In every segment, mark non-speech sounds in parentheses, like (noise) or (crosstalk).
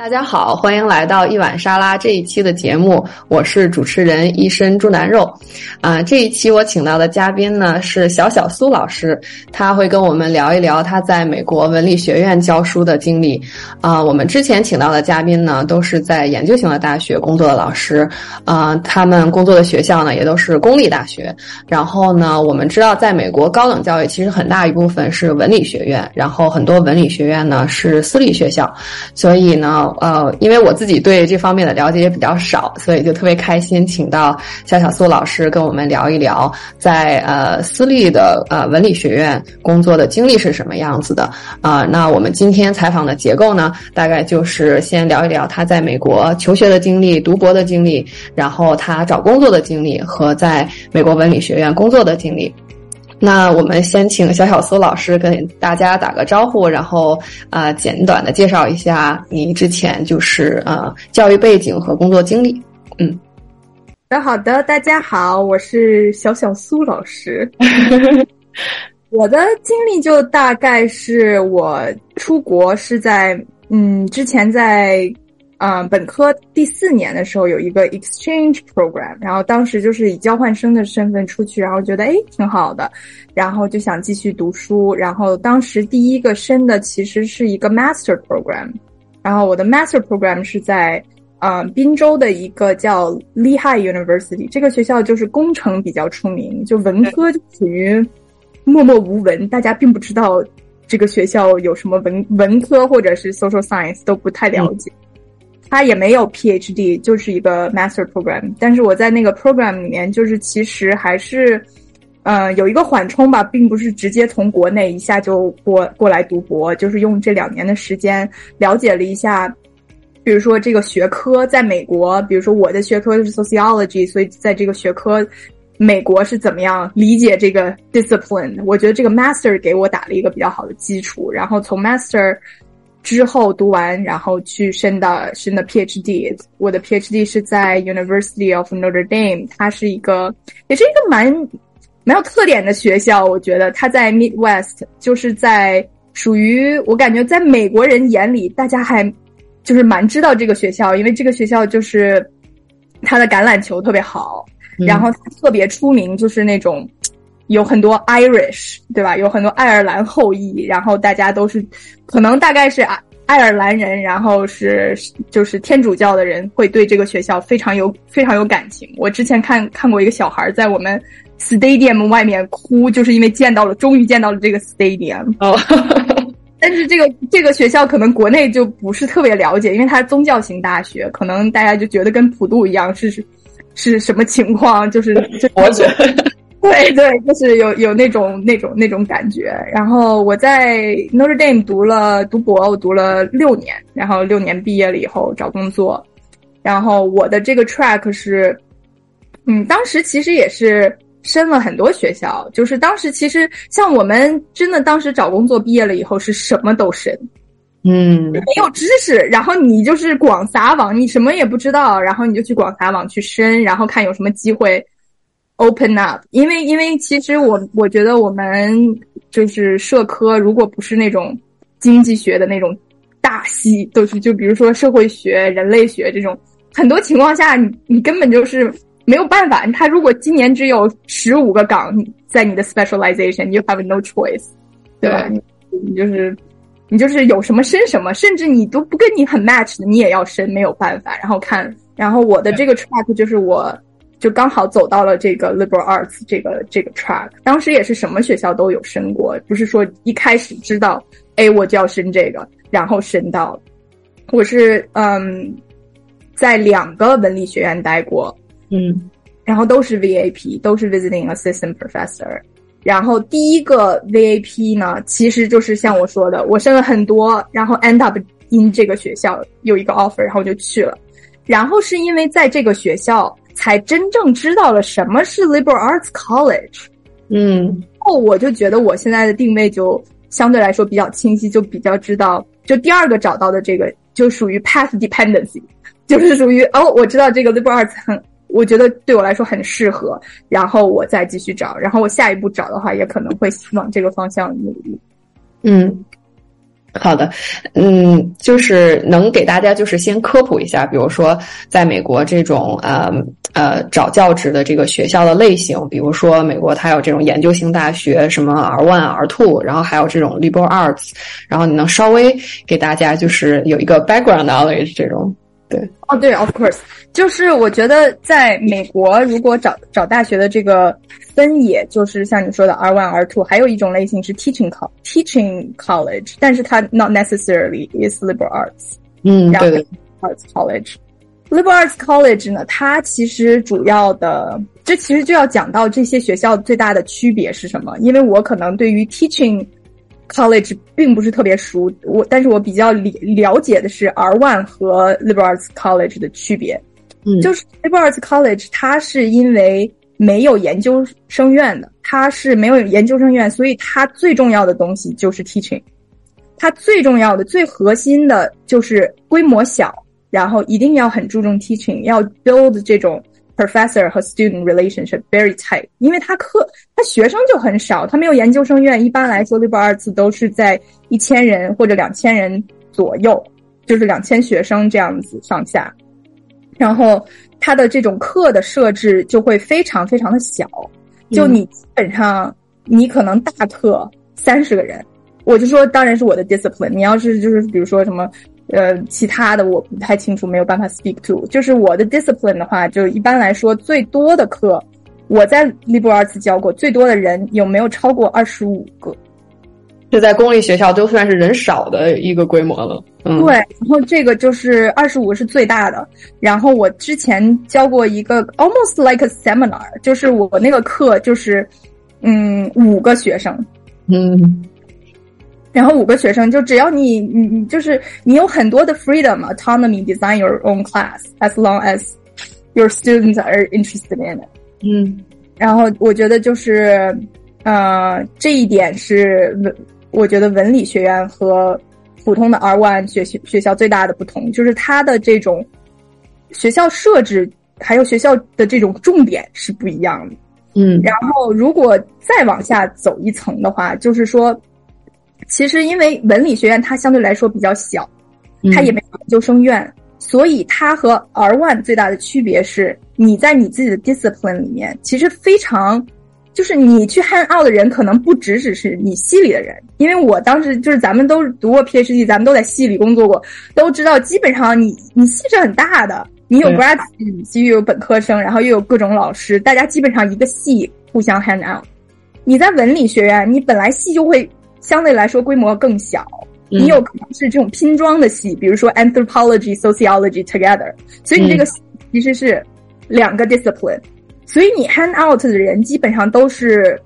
大家好，欢迎来到一碗沙拉这一期的节目，我是主持人一身猪腩肉。啊，这一期我请到的嘉宾呢是小小苏老师，他会跟我们聊一聊他在美国文理学院教书的经历。啊，我们之前请到的嘉宾呢都是在研究型的大学工作的老师，啊，他们工作的学校呢也都是公立大学。然后呢，我们知道在美国高等教育其实很大一部分是文理学院，然后很多文理学院呢是私立学校，所以呢。呃，因为我自己对这方面的了解也比较少，所以就特别开心，请到小小苏老师跟我们聊一聊，在呃私立的呃文理学院工作的经历是什么样子的啊。那我们今天采访的结构呢，大概就是先聊一聊他在美国求学的经历、读博的经历，然后他找工作的经历和在美国文理学院工作的经历。那我们先请小小苏老师跟大家打个招呼，然后啊，简短的介绍一下你之前就是呃教育背景和工作经历。嗯，好的，好的，大家好，我是小小苏老师。(laughs) 我的经历就大概是我出国是在嗯之前在。嗯，本科第四年的时候有一个 exchange program，然后当时就是以交换生的身份出去，然后觉得哎挺好的，然后就想继续读书。然后当时第一个申的其实是一个 master program，然后我的 master program 是在嗯滨州的一个叫 Lehigh University，这个学校就是工程比较出名，就文科就属于默默无闻，大家并不知道这个学校有什么文文科或者是 social science 都不太了解。他也没有 PhD，就是一个 Master Program。但是我在那个 Program 里面，就是其实还是，呃，有一个缓冲吧，并不是直接从国内一下就过过来读博，就是用这两年的时间了解了一下，比如说这个学科在美国，比如说我的学科是 Sociology，所以在这个学科，美国是怎么样理解这个 discipline？我觉得这个 Master 给我打了一个比较好的基础，然后从 Master。之后读完，然后去申的申的 PhD。我的 PhD 是在 University of Notre Dame，它是一个，也是一个蛮蛮有特点的学校。我觉得它在 Midwest，就是在属于我感觉在美国人眼里，大家还就是蛮知道这个学校，因为这个学校就是它的橄榄球特别好，然后特别出名，就是那种。有很多 Irish，对吧？有很多爱尔兰后裔，然后大家都是，可能大概是爱爱尔兰人，然后是就是天主教的人会对这个学校非常有非常有感情。我之前看看过一个小孩在我们 stadium 外面哭，就是因为见到了，终于见到了这个 stadium。哦，(laughs) 但是这个这个学校可能国内就不是特别了解，因为它是宗教型大学，可能大家就觉得跟普渡一样是是什么情况？就是就我觉得。(laughs) 对对，就是有有那种那种那种感觉。然后我在 Notre Dame 读了读博，我读了六年，然后六年毕业了以后找工作。然后我的这个 track 是，嗯，当时其实也是申了很多学校，就是当时其实像我们真的当时找工作毕业了以后是什么都申，嗯，没有知识，然后你就是广撒网，你什么也不知道，然后你就去广撒网去申，然后看有什么机会。Open up，因为因为其实我我觉得我们就是社科，如果不是那种经济学的那种大系，都是就比如说社会学、人类学这种，很多情况下你你根本就是没有办法。他如果今年只有十五个岗在你的 specialization，you have no choice，对吧？你你就是你就是有什么升什么，甚至你都不跟你很 match 的，你也要升，没有办法。然后看，然后我的这个 track 就是我。就刚好走到了这个 liberal arts 这个这个 track，当时也是什么学校都有申过，不是说一开始知道，哎，我就要申这个，然后申到，我是嗯，在两个文理学院待过，嗯，然后都是 VAP，都是 visiting assistant professor，然后第一个 VAP 呢，其实就是像我说的，我申了很多，然后 end up in 这个学校有一个 offer，然后就去了，然后是因为在这个学校。才真正知道了什么是 liberal arts college，嗯，后我就觉得我现在的定位就相对来说比较清晰，就比较知道，就第二个找到的这个就属于 path dependency，(laughs) 就是属于哦，我知道这个 liberal arts 很，我觉得对我来说很适合，然后我再继续找，然后我下一步找的话也可能会往这个方向努力，嗯。好的，嗯，就是能给大家就是先科普一下，比如说在美国这种呃呃找教职的这个学校的类型，比如说美国它有这种研究型大学，什么 R one、R two，然后还有这种 liberal arts，然后你能稍微给大家就是有一个 background knowledge 这种。对，哦，对，of course，就是我觉得在美国，如果找找大学的这个分野，就是像你说的 R one、R two，还有一种类型是 teaching co teaching college，但是它 not necessarily is liberal arts。嗯，对对，arts college，liberal arts college 呢，它其实主要的，这其实就要讲到这些学校最大的区别是什么，因为我可能对于 teaching。College 并不是特别熟，我但是我比较了了解的是 R One 和 Liberal Arts College 的区别。嗯，就是 Liberal Arts College 它是因为没有研究生院的，它是没有研究生院，所以它最重要的东西就是 teaching。它最重要的、最核心的就是规模小，然后一定要很注重 teaching，要 build 这种。Professor 和 student relationship very tight，因为他课他学生就很少，他没有研究生院。一般来说，liberal arts 都是在一千人或者两千人左右，就是两千学生这样子上下。然后他的这种课的设置就会非常非常的小，就你基本上你可能大课三十个人，我就说当然是我的 discipline。你要是就是比如说什么。呃，其他的我不太清楚，没有办法 speak to。就是我的 discipline 的话，就一般来说，最多的课我在 liberal arts 教过，最多的人有没有超过二十五个？这在公立学校都算是人少的一个规模了。嗯，对。然后这个就是二十五是最大的。然后我之前教过一个 almost like a seminar，就是我那个课就是嗯五个学生。嗯。然后五个学生，就只要你你你就是你有很多的 freedom autonomy design your own class as long as your students are interested in it。嗯，然后我觉得就是呃这一点是文我觉得文理学院和普通的 R one 学学学校最大的不同，就是它的这种学校设置还有学校的这种重点是不一样的。嗯，然后如果再往下走一层的话，就是说。其实，因为文理学院它相对来说比较小，它也没有研究生院，所以它和 R One 最大的区别是，你在你自己的 discipline 里面，其实非常，就是你去 hang out 的人可能不只只是你系里的人，因为我当时就是咱们都读过 PhD，咱们都在系里工作过，都知道基本上你你系是很大的，你有 grad students，又有本科生，然后又有各种老师，大家基本上一个系互相 hang out。你在文理学院，你本来系就会。相对来说规模更小，你有可能是这种拼装的系，比如说 anthropology、sociology together，所以你这个其实是两个 discipline，所以你 hand out 的人基本上都是，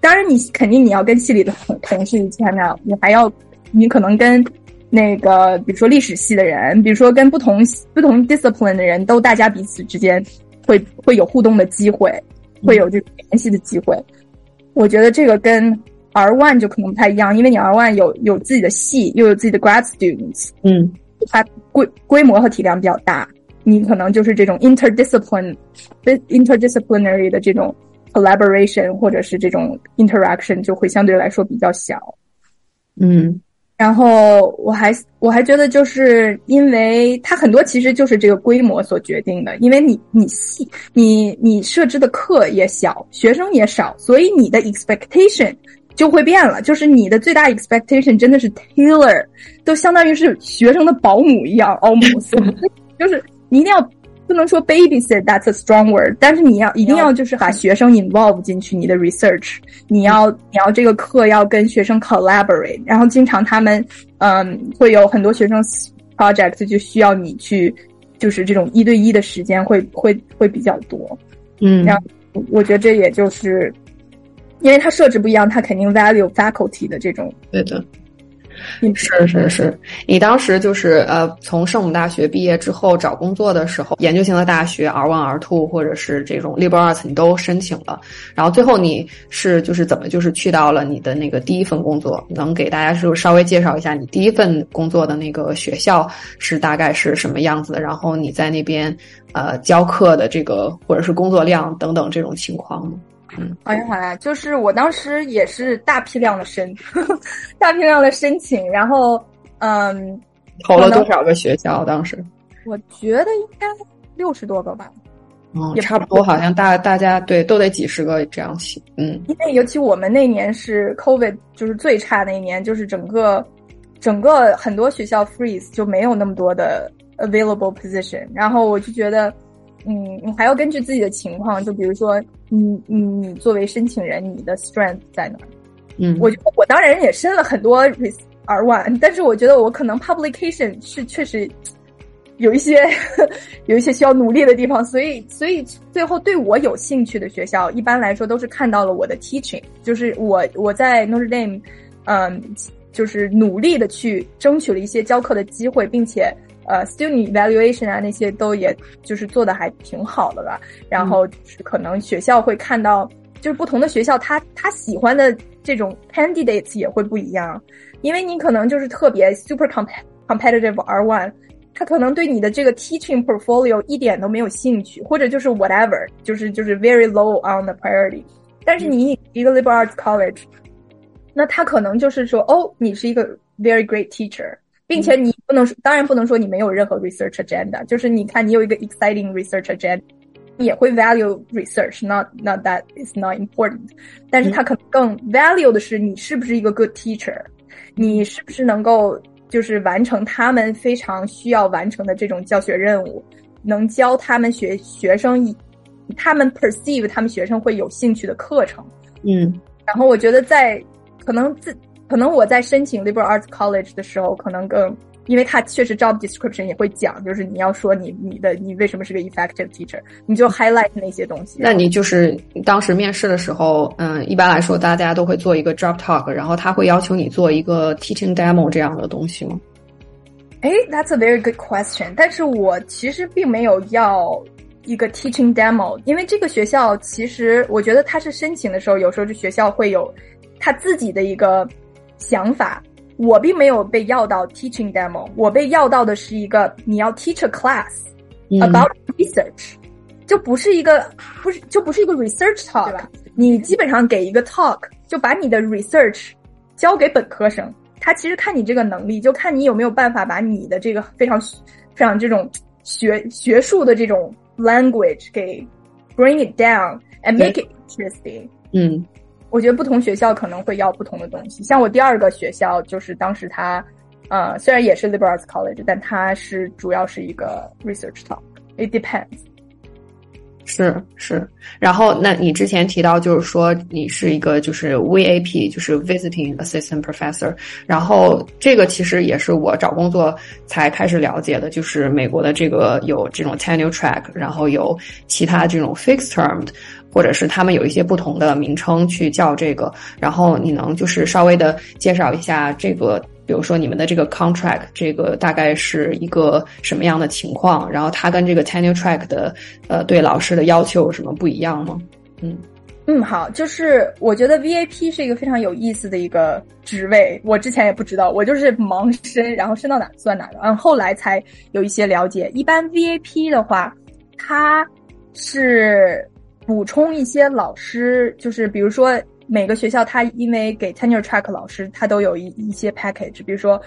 当然你肯定你要跟系里的同同事一起 hand out，你还要你可能跟那个比如说历史系的人，比如说跟不同不同 discipline 的人都大家彼此之间会会有互动的机会，会有这种联系的机会，我觉得这个跟。R one 就可能不太一样，因为你 R one 有有自己的系，又有自己的 grad students，嗯，它规规模和体量比较大，你可能就是这种 interdiscipline interdisciplinary 的这种 collaboration 或者是这种 interaction 就会相对来说比较小，嗯，然后我还我还觉得就是因为它很多其实就是这个规模所决定的，因为你你系你你设置的课也小，学生也少，所以你的 expectation。就会变了，就是你的最大 expectation 真的是 Taylor，都相当于是学生的保姆一样，almost，(laughs) 就是你一定要不能说 babysit，that's a strong word，但是你要一定要就是把学生 involve 进去你的 research，你要你要这个课要跟学生 collaborate，然后经常他们嗯会有很多学生 project 就需要你去，就是这种一对一的时间会会会比较多，嗯，然后我觉得这也就是。因为它设置不一样，它肯定 value faculty 的这种。对的，是是是。你当时就是呃，从圣母大学毕业之后找工作的时候，研究型的大学 R one R two 或者是这种 liberal arts 你都申请了，然后最后你是就是怎么就是去到了你的那个第一份工作？能给大家是稍微介绍一下你第一份工作的那个学校是大概是什么样子的？然后你在那边呃教课的这个或者是工作量等等这种情况吗？嗯，好呀好呀，就是我当时也是大批量的申，(laughs) 大批量的申请，然后嗯，投了多少个学校？当时我觉得应该六十多个吧。哦，差不多，好像大大家对都得几十个这样写，嗯。因为尤其我们那年是 COVID，就是最差那一年，就是整个整个很多学校 freeze 就没有那么多的 available position。然后我就觉得，嗯，你还要根据自己的情况，就比如说，你你你作为申请人，你的 strength 在哪？嗯，我觉得我当然也申了很多 R one，但是我觉得我可能 publication 是确实。有一些有一些需要努力的地方，所以所以最后对我有兴趣的学校，一般来说都是看到了我的 teaching，就是我我在 Notre Dame，嗯，就是努力的去争取了一些教课的机会，并且呃 student evaluation 啊那些都也就是做的还挺好的吧。然后可能学校会看到，就是不同的学校他他喜欢的这种 candidates 也会不一样，因为你可能就是特别 super competitive R one。他可能对你的这个 teaching portfolio 一点都没有兴趣，或者就是 whatever，就是就是 very low on the priority。但是你一个 liberal arts college，那他可能就是说，哦，你是一个 very great teacher，并且你不能，当然不能说你没有任何 research agenda，就是你看你有一个 exciting research agenda，也会 value research，not not that is not important，但是他可能更 value 的是你是不是一个 good teacher，你是不是能够。就是完成他们非常需要完成的这种教学任务，能教他们学学生以他们 perceive 他们学生会有兴趣的课程。嗯，然后我觉得在可能自可能我在申请 liberal arts college 的时候，可能更。因为他确实 job description 也会讲，就是你要说你你的你为什么是个 effective teacher，你就 highlight 那些东西。那你就是当时面试的时候，嗯，一般来说大家都会做一个 job talk，然后他会要求你做一个 teaching demo 这样的东西吗？哎，That's a very good question。但是我其实并没有要一个 teaching demo，因为这个学校其实我觉得他是申请的时候，有时候这学校会有他自己的一个想法。我并没有被要到 teaching demo，我被要到的是一个你要 teach a class about research，就不是一个不是就不是一个 research talk，你基本上给一个 talk，就把你的 research 交给本科生，他其实看你这个能力，就看你有没有办法把你的这个非常非常这种学学术的这种 language 给 bring it down and make it interesting。嗯。 我觉得不同学校可能会要不同的东西。像我第二个学校，就是当时他，呃，虽然也是 liberal arts college，但它是主要是一个 research talk。It depends。是是，然后那你之前提到就是说你是一个就是 VAP，就是 visiting assistant professor。然后这个其实也是我找工作才开始了解的，就是美国的这个有这种 tenure track，然后有其他这种 fixed term。或者是他们有一些不同的名称去叫这个，然后你能就是稍微的介绍一下这个，比如说你们的这个 contract，这个大概是一个什么样的情况？然后它跟这个 tenure track 的呃对老师的要求有什么不一样吗？嗯嗯，好，就是我觉得 VAP 是一个非常有意思的一个职位，我之前也不知道，我就是盲申，然后申到哪算哪个，嗯，后来才有一些了解。一般 VAP 的话，它是。补充一些老师，就是比如说每个学校，他因为给 tenure track 老师，他都有一一些 package，比如说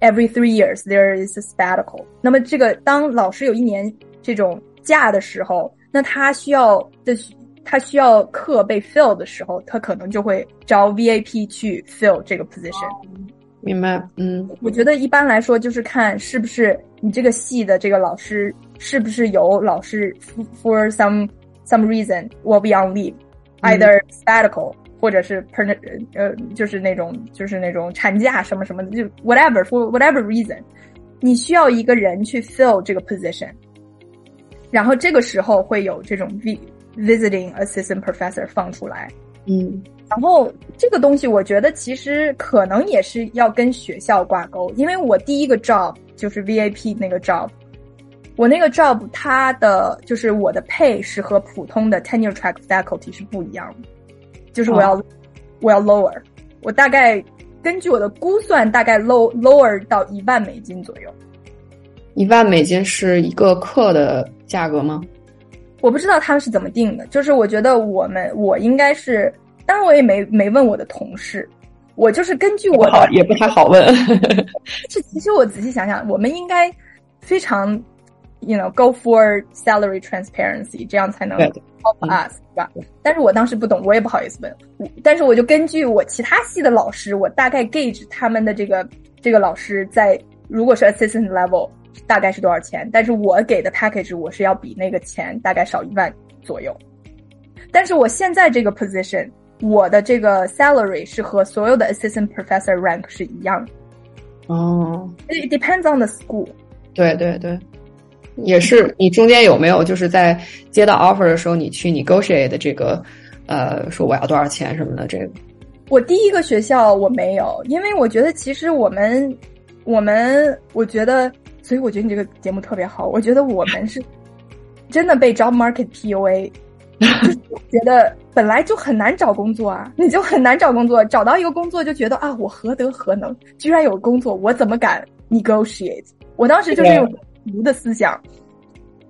every three years there is a sabbatical。那么这个当老师有一年这种假的时候，那他需要的他需要课被 fill 的时候，他可能就会招 VAP 去 fill 这个 position。明白，嗯，我觉得一般来说就是看是不是你这个系的这个老师是不是有老师 for some。Some reason will be on leave, either sabbatical 或者是 per 呃就是那种就是那种产假什么什么的，就 whatever for whatever reason，你需要一个人去 fill 这个 position，然后这个时候会有这种 v visiting assistant professor 放出来，嗯，然后这个东西我觉得其实可能也是要跟学校挂钩，因为我第一个 job 就是 VAP 那个 job。 我那个 job，它的就是我的 pay 是和普通的 tenure track faculty 是不一样的，就是我要我要 lower，我大概根据我的估算，大概 low lower 到一万美金左右。一万美金是一个课的价格吗？我不知道他们是怎么定的，就是我觉得我们我应该是，当然我也没没问我的同事，我就是根据我的也不太好问。是，(laughs) 其实我仔细想想，我们应该非常，you know go for salary transparency，这样才能 help us，是吧？但是我当时不懂，我也不好意思问。但是我就根据我其他系的老师，我大概 gauge 他们的这个这个老师在如果是 assistant level 大概是多少钱，但是我给的 package 我是要比那个钱大概少一万左右。但是我现在这个 position。我的这个 salary 是和所有的 assistant professor rank 是一样的。哦，it depends on the school。对对对，也是你中间有没有就是在接到 offer 的时候，你去 negotiate 的这个，呃，说我要多少钱什么的这个？我第一个学校我没有，因为我觉得其实我们我们我觉得，所以我觉得你这个节目特别好。我觉得我们是真的被 job market PUA。(laughs) 觉得本来就很难找工作啊，你就很难找工作，找到一个工作就觉得啊，我何德何能，居然有工作，我怎么敢 negotiate？我当时就是有无的思想，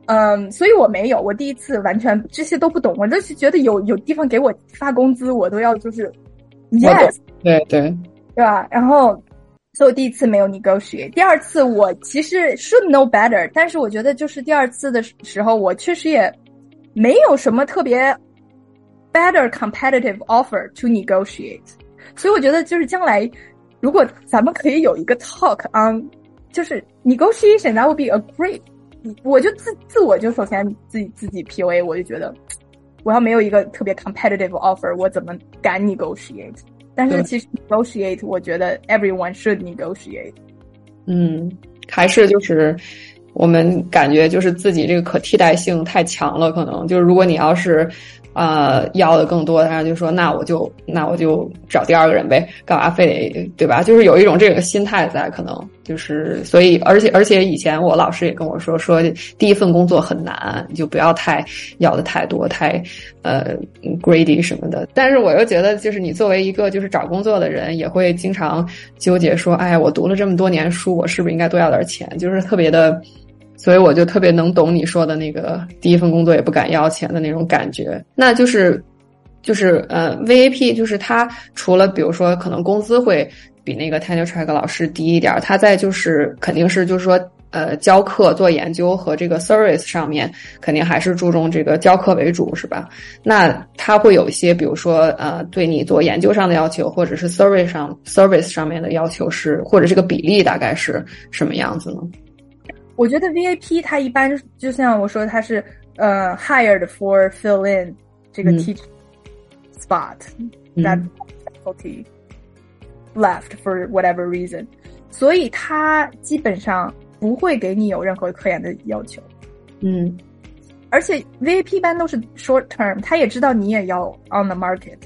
嗯，所以我没有，我第一次完全这些都不懂，我就是觉得有有地方给我发工资，我都要就是 yes，对对对吧？然后，所以我第一次没有 negotiate，第二次我其实 should know better，但是我觉得就是第二次的时候，我确实也。没有什么特别 better competitive offer to negotiate，所以我觉得就是将来如果咱们可以有一个 talk on，就是 negotiation，that would be a great。我就自自我就首先自己自己 PUA，我就觉得我要没有一个特别 competitive offer，我怎么敢 negotiate？但是其实 negotiate，我觉得 everyone should negotiate。嗯，还是就是。我们感觉就是自己这个可替代性太强了，可能就是如果你要是，呃，要的更多，然后就说那我就那我就找第二个人呗，干嘛非得对吧？就是有一种这个心态在，可能就是所以，而且而且以前我老师也跟我说，说第一份工作很难，你就不要太要的太多，太呃 greedy 什么的。但是我又觉得，就是你作为一个就是找工作的人，也会经常纠结说，哎，我读了这么多年书，我是不是应该多要点钱？就是特别的。所以我就特别能懂你说的那个第一份工作也不敢要钱的那种感觉。那就是，就是呃，VAP 就是他除了比如说可能工资会比那个 tenure track 老师低一点，他在就是肯定是就是说呃教课做研究和这个 service 上面肯定还是注重这个教课为主是吧？那他会有一些比如说呃对你做研究上的要求，或者是 service 上 service 上面的要求是，或者这个比例大概是什么样子呢？我觉得 VIP 它一般就像我说，它是呃 hired for fill in 这个 teach spot that faculty left for whatever reason，所以它基本上不会给你有任何科研的要求。嗯，而且 VIP 一般都是 short term，他也知道你也要 on the market，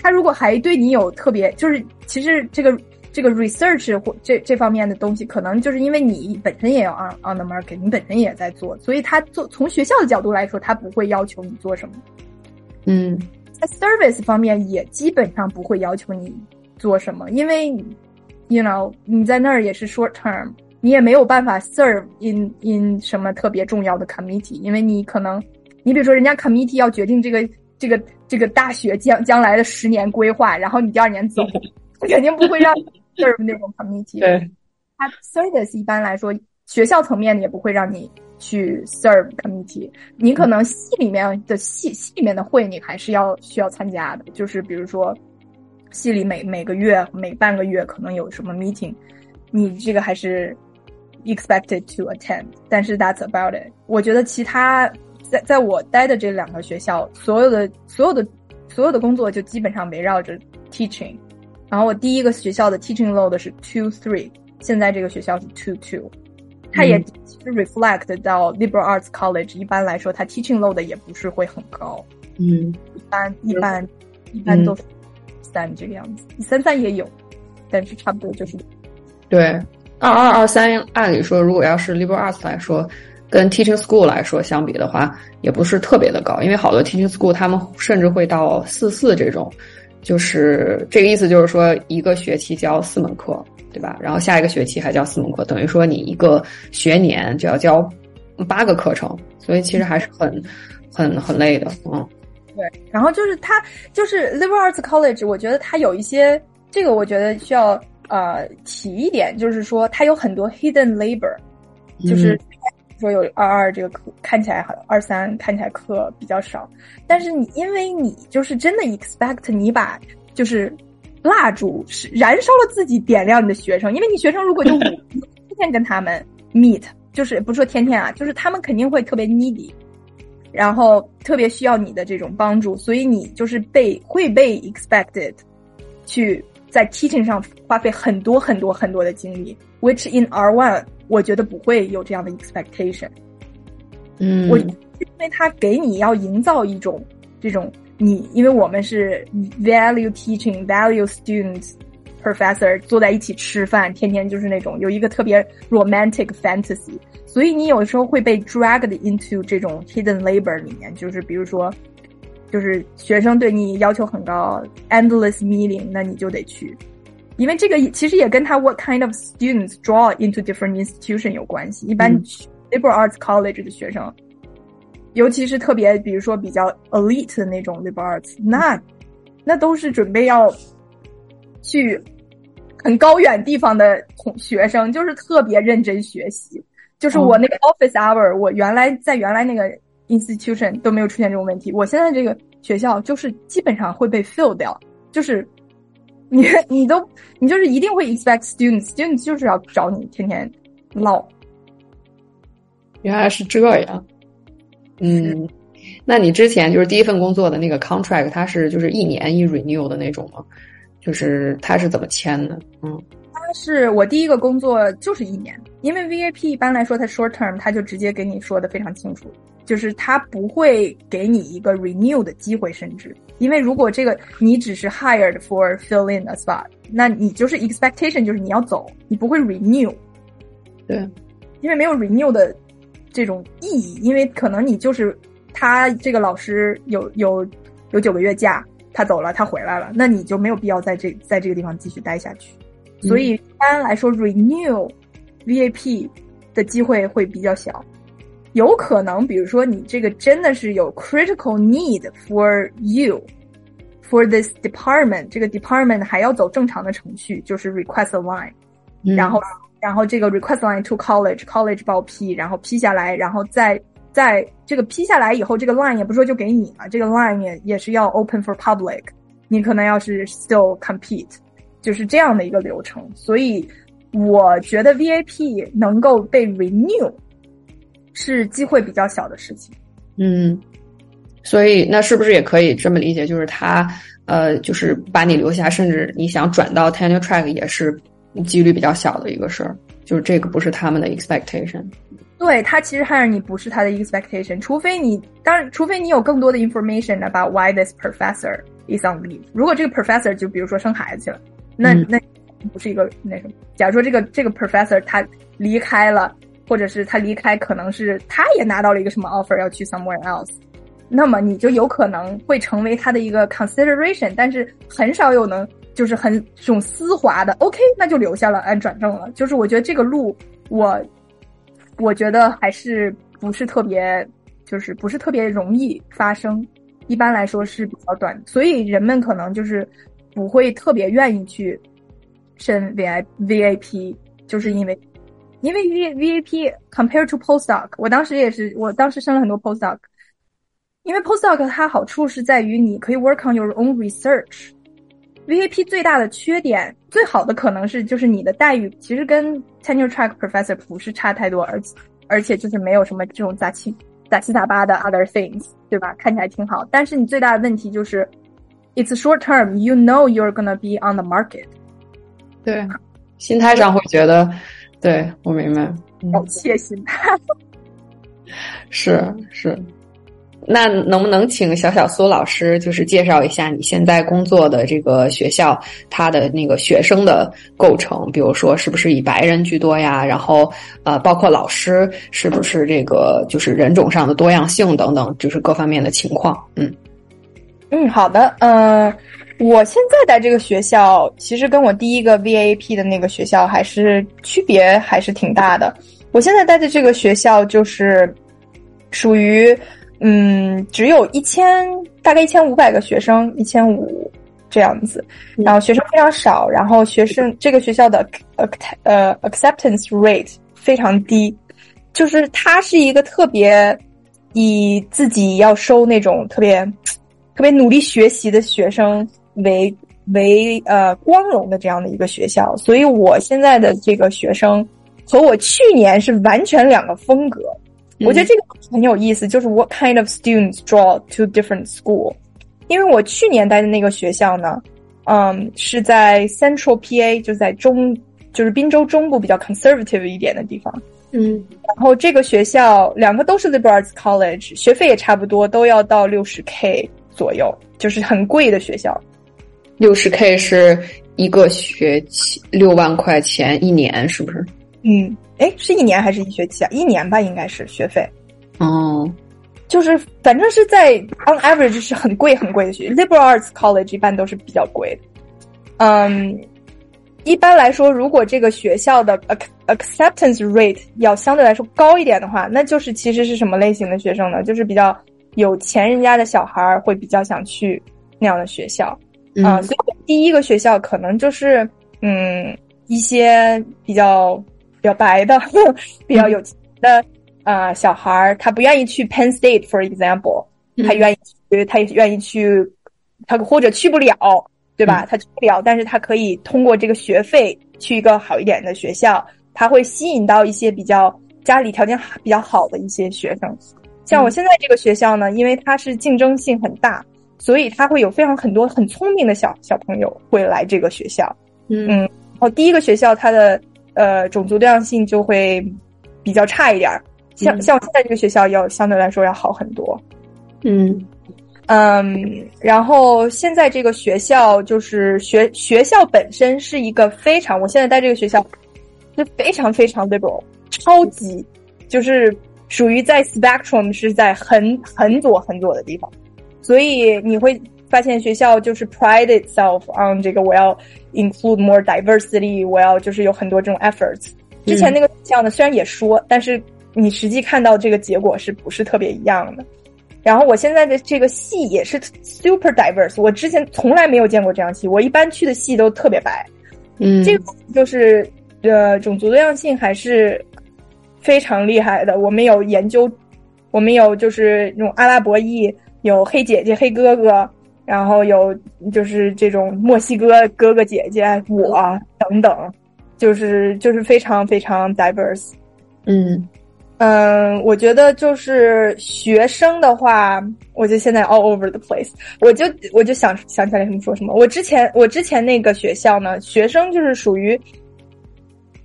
他如果还对你有特别，就是其实这个。这个 research 或这这方面的东西，可能就是因为你本身也要 on on the market，你本身也在做，所以他做从学校的角度来说，他不会要求你做什么。嗯，在 service 方面也基本上不会要求你做什么，因为 you know 你在那儿也是 short term，你也没有办法 serve in in 什么特别重要的 committee，因为你可能你比如说人家 committee 要决定这个这个这个大学将将来的十年规划，然后你第二年走，(laughs) 肯定不会让。Serve 那种 committee，(laughs) 对，它 service 一般来说，学校层面也不会让你去 serve committee，你可能系里面的系系里面的会，你还是要需要参加的，就是比如说系里每每个月每半个月可能有什么 meeting，你这个还是 expected to attend，但是 that's about it。我觉得其他在在我待的这两个学校，所有的所有的所有的工作就基本上围绕着 teaching。然后我第一个学校的 teaching load 是 two three，现在这个学校是 two two，它也其实 reflect 到 liberal arts college，一般来说它 teaching load 也不是会很高，嗯，一般一般一般都是三这个样子，三三也有，但是差不多就是，对，二二二三，按理说如果要是 liberal arts 来说，跟 teaching school 来说相比的话，也不是特别的高，因为好多 teaching school 他们甚至会到四四这种。就是这个意思，就是说一个学期教四门课，对吧？然后下一个学期还教四门课，等于说你一个学年就要教八个课程，所以其实还是很 (laughs) 很很累的，嗯。对，然后就是它就是 liberal arts college，我觉得它有一些这个我觉得需要呃提一点，就是说它有很多 hidden labor，就是说有二二这个课看起来好，二三看起来课比较少，但是你因为你就是真的 expect 你把就是蜡烛是燃烧了自己点亮你的学生，因为你学生如果就五 (laughs) 天天跟他们 meet，就是不是说天天啊，就是他们肯定会特别 needy，然后特别需要你的这种帮助，所以你就是被会被 expected 去在 teaching 上花费很多很多很多的精力，which in R one。我觉得不会有这样的 expectation，嗯，我因为他给你要营造一种这种你，因为我们是 value teaching value students professor 坐在一起吃饭，天天就是那种有一个特别 romantic fantasy，所以你有时候会被 dragged into 这种 hidden labor 里面，就是比如说，就是学生对你要求很高，endless meeting，那你就得去。因为这个其实也跟他 what kind of students draw into different institution 有关系。一般 liberal arts college 的学生，尤其是特别比如说比较 elite 的那种 liberal arts，那那都是准备要去很高远地方的同学生，就是特别认真学习。就是我那个 office hour，我原来在原来那个 institution 都没有出现这种问题。我现在这个学校就是基本上会被 fill 掉，就是。你 (laughs) 你都你就是一定会 expect students，students 就是要找你天天唠。原来是这样，嗯，那你之前就是第一份工作的那个 contract，它是就是一年一 renew 的那种吗？就是它是怎么签的？嗯，它是我第一个工作就是一年，因为 VIP 一般来说它 short term，它就直接给你说的非常清楚。就是他不会给你一个 renew 的机会，甚至因为如果这个你只是 hired for fill in a spot，那你就是 expectation 就是你要走，你不会 renew。对，因为没有 renew 的这种意义，因为可能你就是他这个老师有有有九个月假，他走了，他回来了，那你就没有必要在这在这个地方继续待下去。所以一般来说，renew VAP 的机会会比较小。有可能，比如说你这个真的是有 critical need for you for this department，这个 department 还要走正常的程序，就是 request line，然后然后这个 request line to college，college 报批，然后批下来，然后再在这个批下来以后，这个 line 也不是说就给你了，这个 line 也也是要 open for public，你可能要是 still compete，就是这样的一个流程。所以我觉得 VAP 能够被 renew。是机会比较小的事情，嗯，所以那是不是也可以这么理解？就是他呃，就是把你留下，甚至你想转到 tenure track 也是几率比较小的一个事儿，就是这个不是他们的 expectation。对他其实还是你不是他的 expectation，除非你当然，除非你有更多的 information about why this professor is on leave。如果这个 professor 就比如说生孩子去了，那那不是一个那什么。假如说这个这个 professor 他离开了。或者是他离开，可能是他也拿到了一个什么 offer 要去 somewhere else，那么你就有可能会成为他的一个 consideration，但是很少有能就是很这种丝滑的 OK，那就留下了，按转正了。就是我觉得这个路，我我觉得还是不是特别，就是不是特别容易发生，一般来说是比较短，所以人们可能就是不会特别愿意去申 V I V A P，就是因为。因为 V V A P compared to postdoc，我当时也是，我当时升了很多 postdoc。因为 postdoc 它好处是在于你可以 work on your own research。V A P 最大的缺点，最好的可能是就是你的待遇其实跟 tenure track professor 不是差太多，而且而且就是没有什么这种杂七杂七杂八的 other things，对吧？看起来挺好，但是你最大的问题就是，it's short term，you know you're gonna be on the market。对，心态上会觉得。对，我明白。好切心态，是是。那能不能请小小苏老师，就是介绍一下你现在工作的这个学校，它的那个学生的构成？比如说，是不是以白人居多呀？然后，呃，包括老师是不是这个就是人种上的多样性等等，就是各方面的情况？嗯嗯，好的，嗯。我现在在这个学校，其实跟我第一个 VAP 的那个学校还是区别还是挺大的。我现在待的这个学校就是属于，嗯，只有一千大概一千五百个学生，一千五这样子，然后学生非常少，然后学生这个学校的呃 acceptance rate 非常低，就是它是一个特别以自己要收那种特别特别努力学习的学生为为呃光荣的这样的一个学校，所以我现在的这个学生和我去年是完全两个风格。我觉得这个很有意思，就是 What kind of students draw to different school？因为我去年待的那个学校呢，嗯，是在 Central PA，就在中，就是滨州中部比较 conservative 一点的地方。嗯，然后这个学校两个都是 liberal arts college，学费也差不多，都要到六十 K 左右，就是很贵的学校。六十 K 是一个学期六万块钱一年，是不是？嗯。哎，是一年还是一学期啊？一年吧，应该是学费。哦，就是反正是在 on average 是很贵很贵的学 liberal arts college 一般都是比较贵的。嗯，一般来说，如果这个学校的 acceptance rate 要相对来说高一点的话，那就是其实是什么类型的学生呢？就是比较有钱人家的小孩会比较想去那样的学校啊。所以第一个学校可能就是嗯一些比较。比较白的，(laughs) 比较有钱的啊小孩儿，他不愿意去 Penn State，for example，他愿意去，他也愿意去，他或者去不了，对吧？他去不了，但是他可以通过这个学费去一个好一点的学校，他会吸引到一些比较家里条件比较好的一些学生。像我现在这个学校呢，因为它是竞争性很大，所以他会有非常很多很聪明的小小朋友会来这个学校。嗯，然后第一个学校它的。呃，种族多样性就会比较差一点儿，像像我现在这个学校要相对来说要好很多。嗯嗯，然后现在这个学校就是学学校本身是一个非常，我现在在这个学校是非常非常 liberal，超级就是属于在 spectrum 是在很很左很左的地方，所以你会。发现学校就是 pride itself on 这个，我要 include more diversity，我要就是有很多这种 efforts。之前那个学校呢，虽然也说，但是你实际看到这个结果是不是特别一样的？然后我现在的这个系也是 super diverse，我之前从来没有见过这样系，我一般去的系都特别白。嗯，这个就是呃种族多样性还是非常厉害的。我们有研究，我们有就是那种阿拉伯裔，有黑姐姐、黑哥哥。然后有就是这种墨西哥哥哥姐姐，我等等，就是就是非常非常 diverse。嗯嗯，我觉得就是学生的话，我觉得现在 all over the place。我就我就想想起来什么说什么。我之前我之前那个学校呢，学生就是属于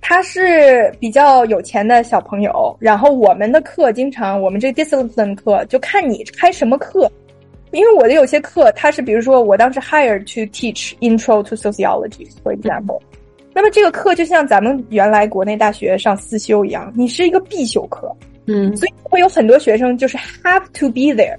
他是比较有钱的小朋友，然后我们的课经常我们这 discipline 课就看你开什么课。因为我的有些课，他是比如说我当时 hired to teach intro to sociology，for example，那么这个课就像咱们原来国内大学上思修一样，你是一个必修课，嗯，所以会有很多学生就是 have to be there，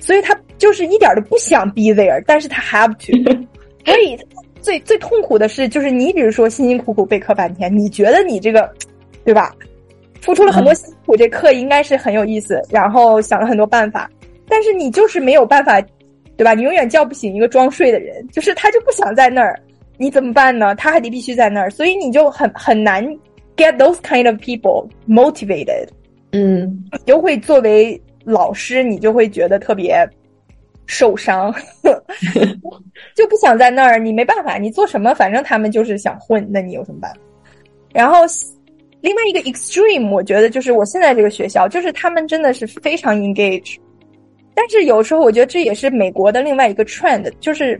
所以他就是一点都不想 be there，但是他 have to，(laughs) 所以最最痛苦的是，就是你比如说辛辛苦苦备课半天，你觉得你这个，对吧？付出了很多辛苦，这课应该是很有意思，然后想了很多办法。但是你就是没有办法，对吧？你永远叫不醒一个装睡的人，就是他就不想在那儿，你怎么办呢？他还得必须在那儿，所以你就很很难 get those kind of people motivated。嗯，就会作为老师，你就会觉得特别受伤，就不想在那儿。你没办法，你做什么，反正他们就是想混，那你有什么办法？然后另外一个 extreme，我觉得就是我现在这个学校，就是他们真的是非常 engage。但是有时候我觉得这也是美国的另外一个 trend，就是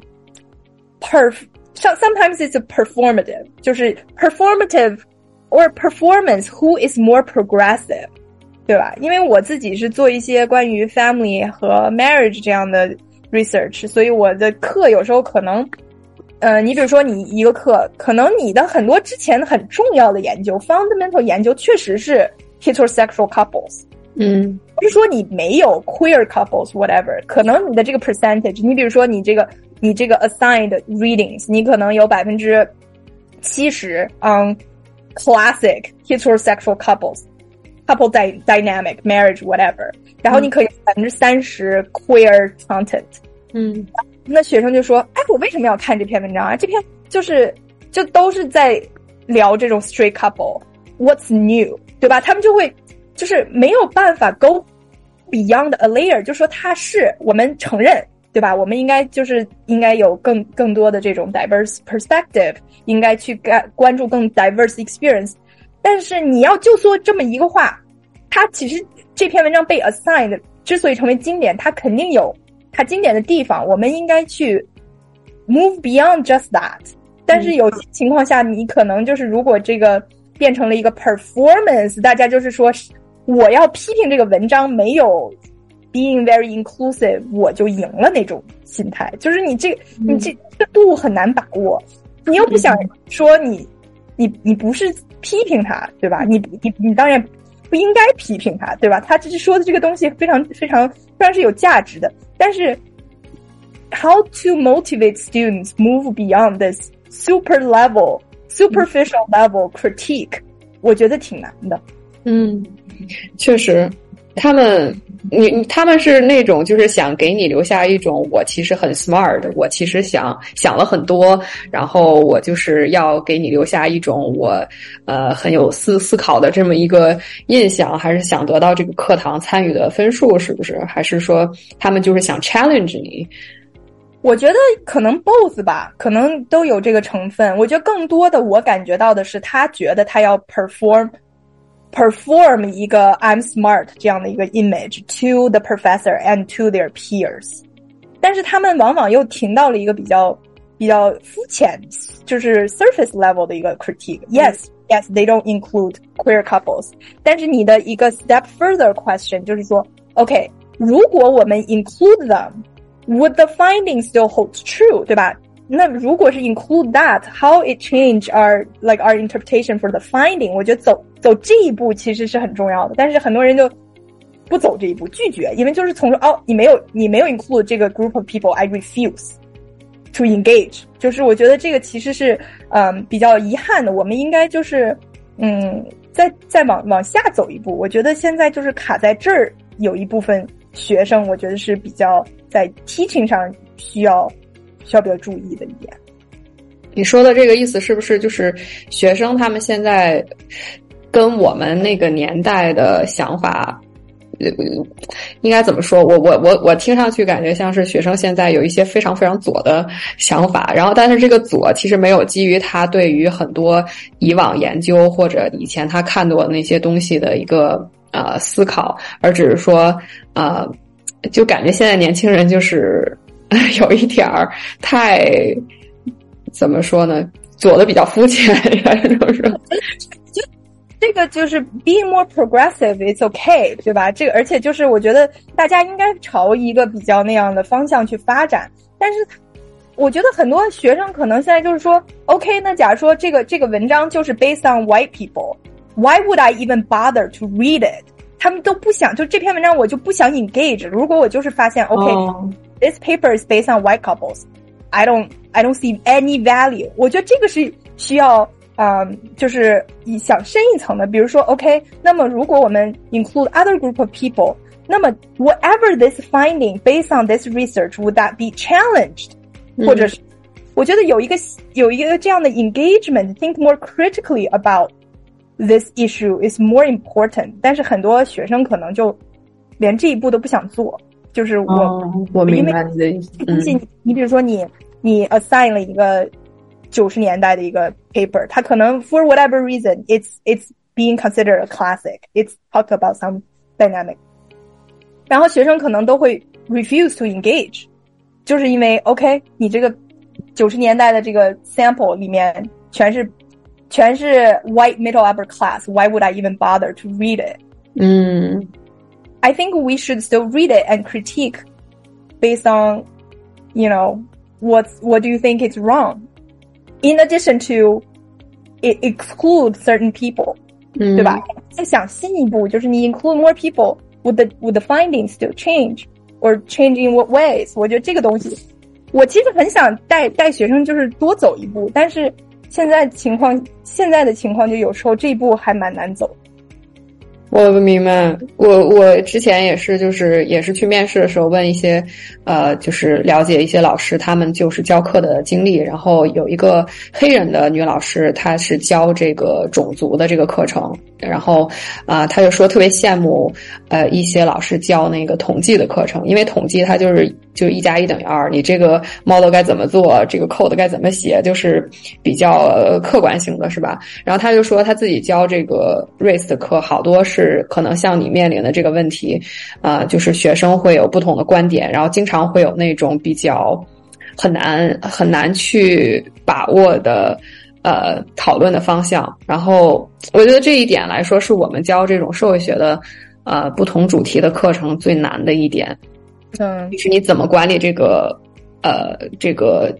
perf sometimes it's a performative，就是 performative or performance who is more progressive，对吧？因为我自己是做一些关于 family 和 marriage 这样的 research，所以我的课有时候可能，呃，你比如说你一个课，可能你的很多之前很重要的研究 fundamental 研究确实是 heterosexual couples。嗯，不是说你没有 queer couples whatever，可能你的这个 percentage，你比如说你这个你这个 assigned readings，你可能有百分之七十 on classic heterosexual couples，couple dynamic marriage whatever，然后你可以百分之三十 queer content，嗯，那学生就说：“哎，我为什么要看这篇文章啊？这篇就是就都是在聊这种 straight couple，what's new，对吧？他们就会就是没有办法 go beyond a layer，就说他是我们承认，对吧？我们应该就是应该有更更多的这种 diverse perspective，应该去关关注更 diverse experience。但是你要就说这么一个话，他其实这篇文章被 assigned 之所以成为经典，它肯定有。”它经典的地方，我们应该去 move beyond just that。但是有些情况下，你可能就是如果这个变成了一个 performance，大家就是说我要批评这个文章没有 being very inclusive，我就赢了那种心态。就是你这你这这度很难把握，你又不想说你你你不是批评他，对吧？你你你当然不应该批评他，对吧？他这是说的这个东西非常非常非常是有价值的。但是，how to motivate students move beyond this super level, superficial level critique，我觉得挺难的。嗯，确实，他们，你他们是那种就是想给你留下一种我其实很 smart，我其实想想了很多，然后我就是要给你留下一种我呃很有思思考的这么一个印象，还是想得到这个课堂参与的分数，是不是？还是说他们就是想 challenge 你？我觉得可能 both 吧，可能都有这个成分。我觉得更多的我感觉到的是，他觉得他要 perform。perform 一个 I'm smart 这样的一个 image to the professor and to their peers，但是他们往往又停到了一个比较比较肤浅，就是 surface level 的一个 critique。Yes, yes, they don't include queer couples。但是你的一个 step further question 就是说，OK，如果我们 include them，would the findings still hold true？对吧？那如果是 include that，how it change our like our interpretation for the finding？我觉得走 走这一步其实是很重要的，但是很多人就不走这一步，拒绝，因为就是从哦，你没有你没有 include 这个 group of people，I refuse to engage。就是我觉得这个其实是嗯比较遗憾的，我们应该就是嗯再再往往下走一步。我觉得现在就是卡在这儿，有一部分学生，我觉得是比较在 teaching 上需要。需要比较注意的一点，你说的这个意思是不是就是学生他们现在跟我们那个年代的想法，应该怎么说？我我我我听上去感觉像是学生现在有一些非常非常左的想法，然后但是这个左其实没有基于他对于很多以往研究或者以前他看过的那些东西的一个呃思考，而只是说呃，就感觉现在年轻人就是。(laughs) 有一点儿太怎么说呢？左的比较肤浅，是不是？就这个就是 being more progressive, it's okay，对吧？这个而且就是我觉得大家应该朝一个比较那样的方向去发展。但是我觉得很多学生可能现在就是说，OK，那假如说这个这个文章就是 based on white people，why would I even bother to read it？他们都不想，就这篇文章我就不想 engage。如果我就是发现 OK。This paper is based on white couples. I don't, I don't see any value. 我觉得这个是需要，嗯，就是想深一层的。比如说，OK，那么如果我们 include other group of people，那么 whatever this finding based on this research would that be challenged？、嗯、或者是，我觉得有一个有一个这样的 engagement，think more critically about this issue is more important。但是很多学生可能就连这一步都不想做。就是我，我明白你的意思。东西，你比如说你，你 assign 了一个 九十年代的一个 paper，它可能 for whatever reason，it's it's being considered a classic，it's talk about some dynamic，然后学生可能都会 refuse to engage，就是因为 OK，你这个九十年代的这个 sample 里面全是全是 white middle upper class，why would I even bother to read it？嗯。I think we should still read it and critique based on, you know, what what do you think is wrong? In addition to it exclude certain people, 嗯、对吧？再想进一步，就是你 include more people, would the would the findings still change or change in what ways？我觉得这个东西，我其实很想带带学生就是多走一步，但是现在情况现在的情况就有时候这一步还蛮难走。我不明白，我我之前也是，就是也是去面试的时候问一些，呃，就是了解一些老师他们就是教课的经历，然后有一个黑人的女老师，她是教这个种族的这个课程，然后啊，她就说特别羡慕呃一些老师教那个统计的课程，因为统计它就是就一加一等于二，你这个 model 该怎么做，这个 code 该怎么写，就是比较客观性的是吧？然后他就说他自己教这个 race 的课，好多是。可能像你面临的这个问题，啊，就是学生会有不同的观点，然后经常会有那种比较很难很难去把握的呃讨论的方向。然后我觉得这一点来说，是我们教这种社会学的呃不同主题的课程最难的一点。嗯，就是你怎么管理这个。呃，这个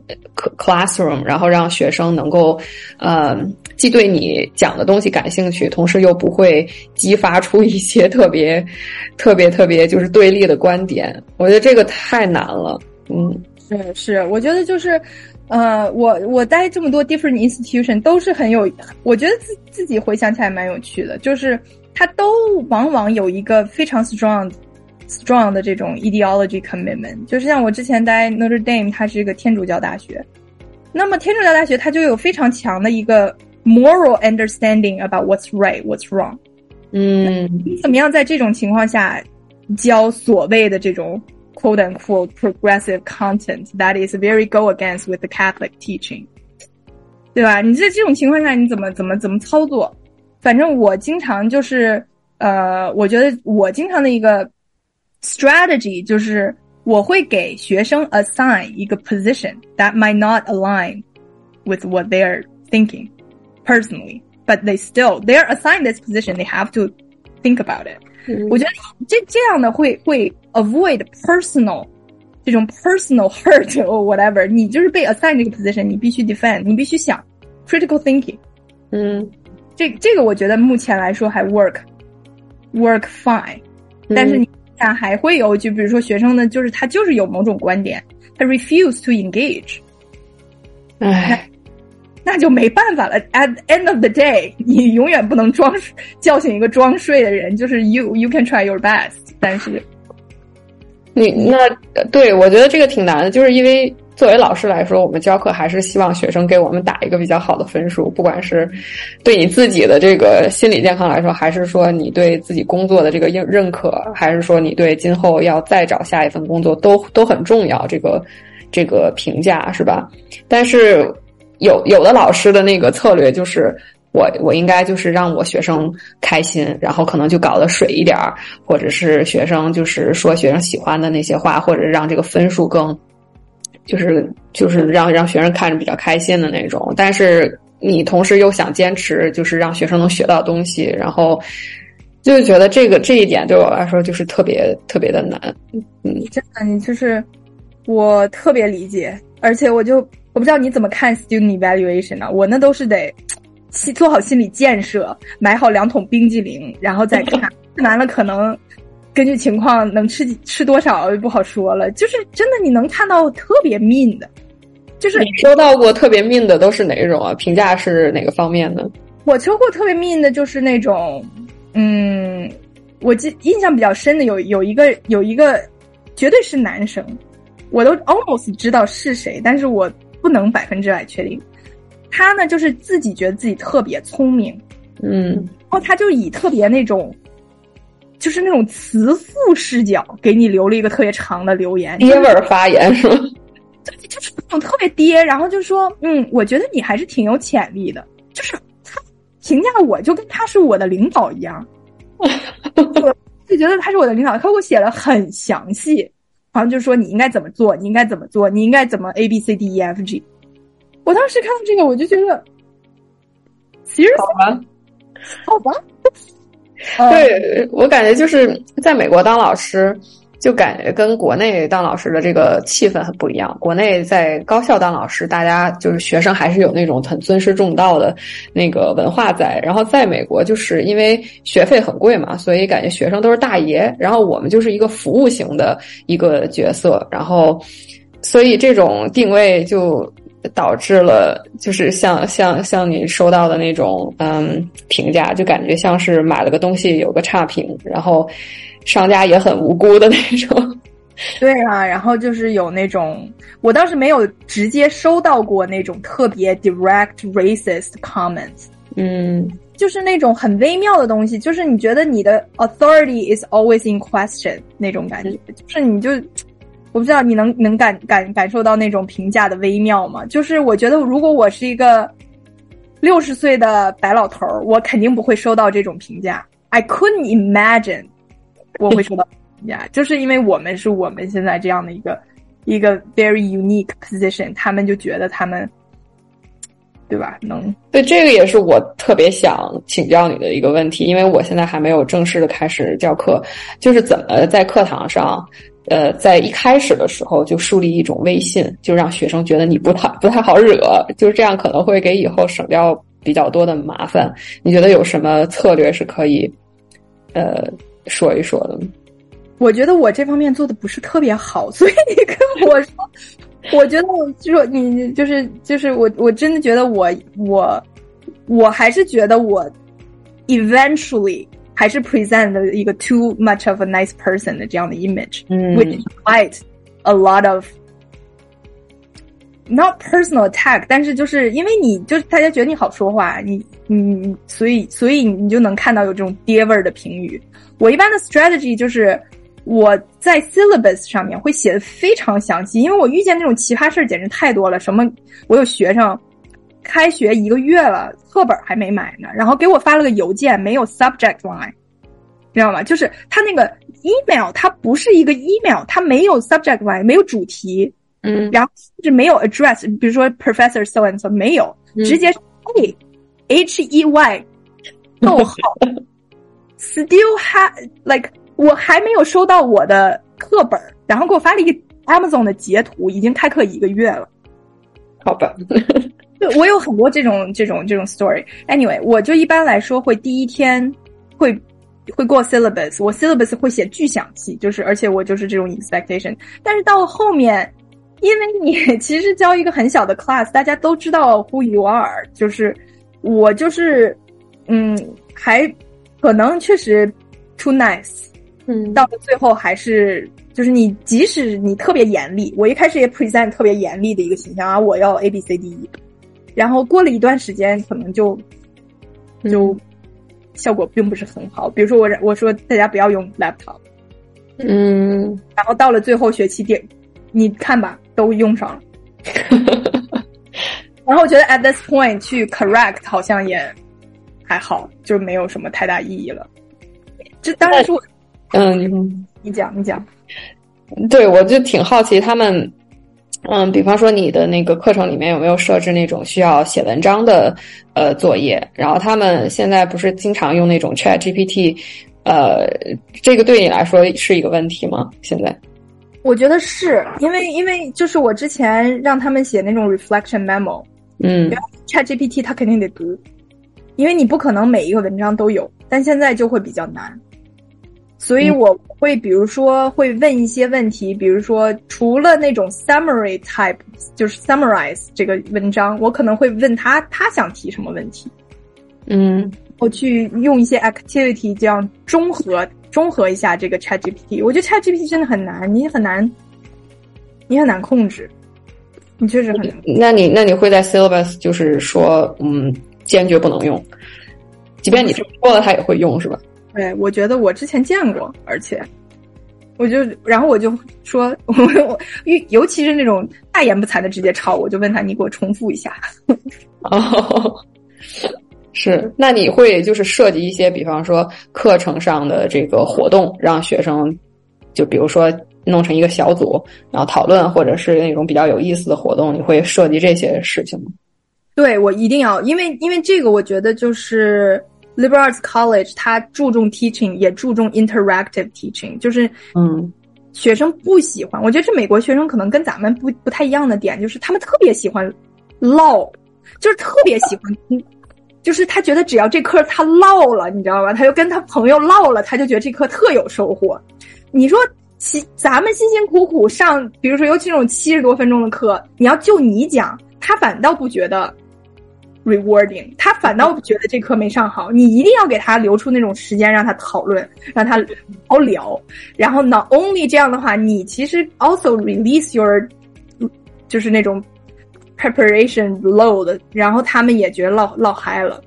classroom，然后让学生能够，呃，既对你讲的东西感兴趣，同时又不会激发出一些特别、(laughs) 特别、特别就是对立的观点。我觉得这个太难了。嗯，是是，我觉得就是，呃，我我待这么多 different institution 都是很有，我觉得自自己回想起来蛮有趣的，就是它都往往有一个非常 strong。Strong 的这种 ideology commitment，就是像我之前待 Notre Dame，它是一个天主教大学，那么天主教大学它就有非常强的一个 moral understanding about what's right, what's wrong。嗯，你怎么样在这种情况下教所谓的这种 quote unquote progressive content that is very go against with the Catholic teaching，对吧？你在这种情况下你怎么怎么怎么操作？反正我经常就是呃，我觉得我经常的一个。strategy 就是我会给学生 assign 一个 position that might not align with what they're thinking personally, but they still they're assigned this position. They have to think about it. 我觉得这这样的会会 avoid personal 这种 personal hurt (laughs) or whatever。你就是被 assign 这个 position，你必须 defend，你必须想 critical thinking。嗯，这这个我觉得目前来说还 work work fine，但是你。 下还会有，就比如说学生呢，就是他就是有某种观点，他 refuse to engage，唉，那就没办法了。At the end of the day，(laughs) 你永远不能装叫醒一个装睡的人，就是 you you can try your best，但是你那对我觉得这个挺难的，就是因为。作为老师来说，我们教课还是希望学生给我们打一个比较好的分数，不管是对你自己的这个心理健康来说，还是说你对自己工作的这个认认可，还是说你对今后要再找下一份工作都都很重要。这个这个评价是吧？但是有有的老师的那个策略就是，我我应该就是让我学生开心，然后可能就搞得水一点儿，或者是学生就是说学生喜欢的那些话，或者让这个分数更。就是就是让让学生看着比较开心的那种，但是你同时又想坚持，就是让学生能学到东西，然后就觉得这个这一点对我来说就是特别特别的难。嗯，真的，你就是我特别理解，而且我就我不知道你怎么看 student evaluation 呢？我那都是得做好心理建设，买好两桶冰激凌，然后再看，看完了可能。根据情况能吃吃多少不好说了，就是真的你能看到特别 mean 的，就是你收到过特别 mean 的都是哪种啊？评价是哪个方面的？我收过特别 mean 的，就是那种，嗯，我记印象比较深的有有一个有一个绝对是男生，我都 almost 知道是谁，但是我不能百分之百确定。他呢就是自己觉得自己特别聪明，嗯，然后他就以特别那种。就是那种慈父视角，给你留了一个特别长的留言，爹味儿发言是吗？就是那种特别爹，然后就说，嗯，我觉得你还是挺有潜力的。就是他评价我，就跟他是我的领导一样，就觉得他是我的领导，他给我写了很详细，好像就说你应该怎么做，你应该怎么做，你应该怎么 A B C D E F G。我当时看到这个，我就觉得，其实好吧，好吧。对我感觉就是在美国当老师，就感觉跟国内当老师的这个气氛很不一样。国内在高校当老师，大家就是学生还是有那种很尊师重道的那个文化在。然后在美国，就是因为学费很贵嘛，所以感觉学生都是大爷。然后我们就是一个服务型的一个角色，然后所以这种定位就导致了就是像像像你收到的那种嗯评价，就感觉像是买了个东西有个差评，然后商家也很无辜的那种。(laughs) 对啊，然后就是有那种，我倒是没有直接收到过那种特别 direct racist comments，嗯，就是那种很微妙的东西，就是你觉得你的 authority is always in question 那种感觉，就是你就我不知道你能能感感感受到那种评价的微妙吗？就是我觉得如果我是一个六十岁的白老头儿，我肯定不会收到这种评价。I couldn't imagine 我会收到。评价，(laughs) 就是因为我们是我们现在这样的一个一个 very unique position，他们就觉得他们，对吧？能对这个也是我特别想请教你的一个问题，因为我现在还没有正式的开始教课，就是怎么在课堂上，呃，在一开始的时候就树立一种威信，就让学生觉得你不太不太好惹，就是这样可能会给以后省掉比较多的麻烦。你觉得有什么策略是可以呃说一说的？我觉得我这方面做的不是特别好，所以你跟我说，我觉得我就说你就是就是我我真的觉得我我我还是觉得我 eventually 还是 present 的一个 too much of a nice person 的这样的 image，嗯，which quite a lot of not personal attack，但是就是因为你就是大家觉得你好说话，你你所以所以你就能看到有这种爹味儿的评语。我一般的 strategy 就是。我在 syllabus 上面会写的非常详细，因为我遇见那种奇葩事儿简直太多了。什么，我有学生开学一个月了，课本还没买呢，然后给我发了个邮件，没有 subject line，知道吗？就是他那个 email，它不是一个 email，它没有 subject line，没有主题，嗯，然后甚至没有 address，比如说 professor so and so，没有，直接是 A H E Y，逗号，(laughs) still have like。我还没有收到我的课本，然后给我发了一个 Amazon 的截图，已经开课一个月了。好吧，对我有很多这种这种这种 story。Anyway，我就一般来说会第一天会会过 syllabus，我 syllabus 会写巨详细，就是而且我就是这种 expectation。但是到后面，因为你 (laughs) 其实教一个很小的 class，大家都知道 who you are，就是我就是嗯，还可能确实 too nice。嗯，到了最后还是就是你，即使你特别严厉，我一开始也 present 特别严厉的一个形象啊，我要 A B C D E，然后过了一段时间，可能就就效果并不是很好。比如说我我说大家不要用 laptop，嗯，然后到了最后学期点，你看吧，都用上了。(laughs) 然后我觉得 at this point 去 correct 好像也还好，就没有什么太大意义了。这当然是我。嗯，你讲，你讲。对，我就挺好奇他们，嗯，比方说你的那个课程里面有没有设置那种需要写文章的呃作业？然后他们现在不是经常用那种 Chat GPT，呃，这个对你来说是一个问题吗？现在？我觉得是因为，因为就是我之前让他们写那种 reflection memo，嗯，Chat GPT 它肯定得读，因为你不可能每一个文章都有，但现在就会比较难。所以我会，比如说会问一些问题，比如说除了那种 summary type，就是 summarize 这个文章，我可能会问他他想提什么问题，嗯，我去用一些 activity 这样综合综合一下这个 Chat GPT。我觉得 Chat GPT 真的很难，你很难，你很难控制，你确实很难。那你那你会在 syllabus 就是说，嗯，坚决不能用，即便你说了，他也会用，是吧？对，我觉得我之前见过，而且，我就然后我就说，(laughs) 我我尤尤其是那种大言不惭的直接抄，我就问他，你给我重复一下。(laughs) 哦，是，那你会就是设计一些，比方说课程上的这个活动，让学生就比如说弄成一个小组，然后讨论，或者是那种比较有意思的活动，你会设计这些事情吗？对，我一定要，因为因为这个，我觉得就是。Liberal Arts College 它注重 teaching，也注重 interactive teaching，就是嗯，学生不喜欢。我觉得这美国学生可能跟咱们不不太一样的点，就是他们特别喜欢唠，就是特别喜欢听，就是他觉得只要这课他唠了，你知道吧？他就跟他朋友唠了，他就觉得这课特有收获。你说，其咱们辛辛苦苦上，比如说尤其这种七十多分钟的课，你要就你讲，他反倒不觉得 rewarding，他反倒觉得这课没上好。你一定要给他留出那种时间让他讨论，让他好好聊。然后 not only 这样的话，你其实 also release your 就是那种 preparation load，然后他们也觉得唠唠嗨了。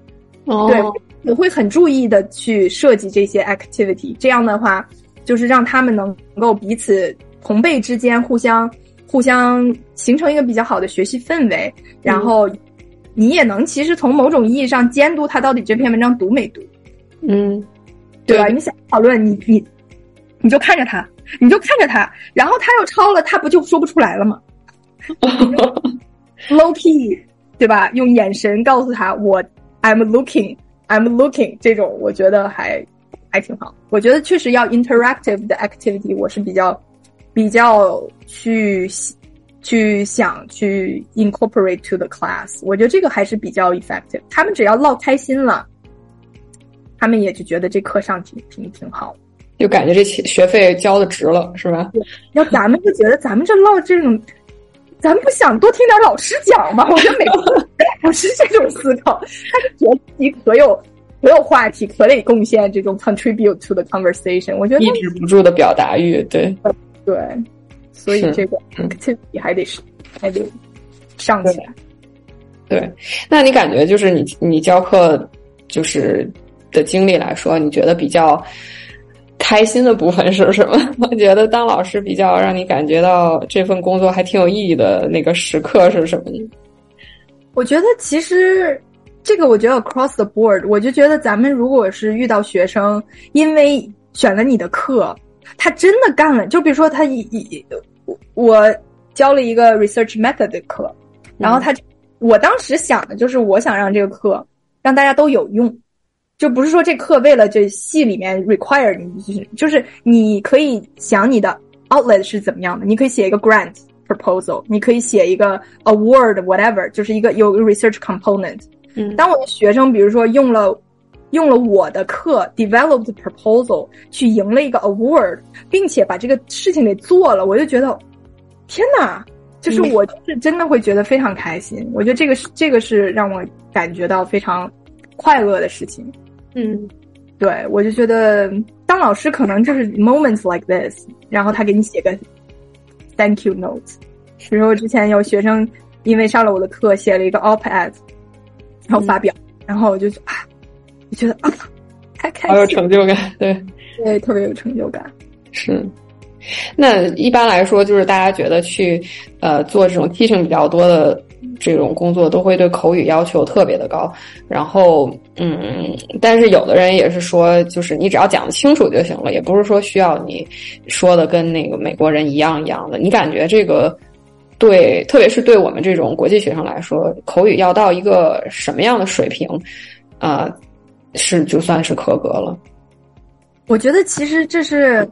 哦，对，我会很注意的去设计这些 activity，这样的话就是让他们能够彼此同辈之间互相互相形成一个比较好的学习氛围，然后你也能其实从某种意义上监督他到底这篇文章读没读，嗯，对吧？你想讨论，你你你就看着他，你就看着他，然后他又抄了，他不就说不出来了吗？(laughs) low key，对吧？用眼神告诉他我 I'm looking。I'm looking 这种，我觉得还还挺好。我觉得确实要 interactive 的 activity，我是比较比较去去想去 incorporate to the class。我觉得这个还是比较 effective。他们只要唠开心了，他们也就觉得这课上挺挺挺好，就感觉这学学费交的值了，是吧？要咱们就觉得咱们这唠这种，咱不想多听点老师讲吗？我觉得每个。不是这种思考，他是觉得自己可有可有话题，可得贡献这种 contribute to the conversation。我觉得抑制不住的表达欲，对对，所以这个 activity 还得是还得上起来。对，那你感觉就是你你教课就是的经历来说，你觉得比较开心的部分是什么？(laughs) 我觉得当老师比较让你感觉到这份工作还挺有意义的那个时刻是什么呢？我觉得其实这个，我觉得 across the board，我就觉得咱们如果是遇到学生，因为选了你的课，他真的干了，就比如说他一一我教了一个 research method 的课，然后他我当时想的就是我想让这个课让大家都有用，就不是说这课为了这系里面 require 你，就是就是你可以想你的 outlet 是怎么样的，你可以写一个 grant。proposal，你可以写一个 award whatever，就是一个有 research component。嗯，当我的学生比如说用了用了我的课 developed proposal 去赢了一个 award，并且把这个事情给做了，我就觉得天哪，就是我就是真的会觉得非常开心。我觉得这个是这个是让我感觉到非常快乐的事情。嗯，对我就觉得当老师可能就是 moments like this，然后他给你写个。Thank you notes。比如我之前有学生因为上了我的课，写了一个 op-ed，然后发表，然后我就啊，就觉得啊，(laughs) 太开心，好有成就感，对，对，特别有成就感。是。那一般来说，就是大家觉得去呃做这种 teaching 比较多的。这种工作都会对口语要求特别的高，然后嗯，但是有的人也是说，就是你只要讲的清楚就行了，也不是说需要你说的跟那个美国人一样一样的。你感觉这个对，特别是对我们这种国际学生来说，口语要到一个什么样的水平，啊，是就算是合格了？我觉得其实这是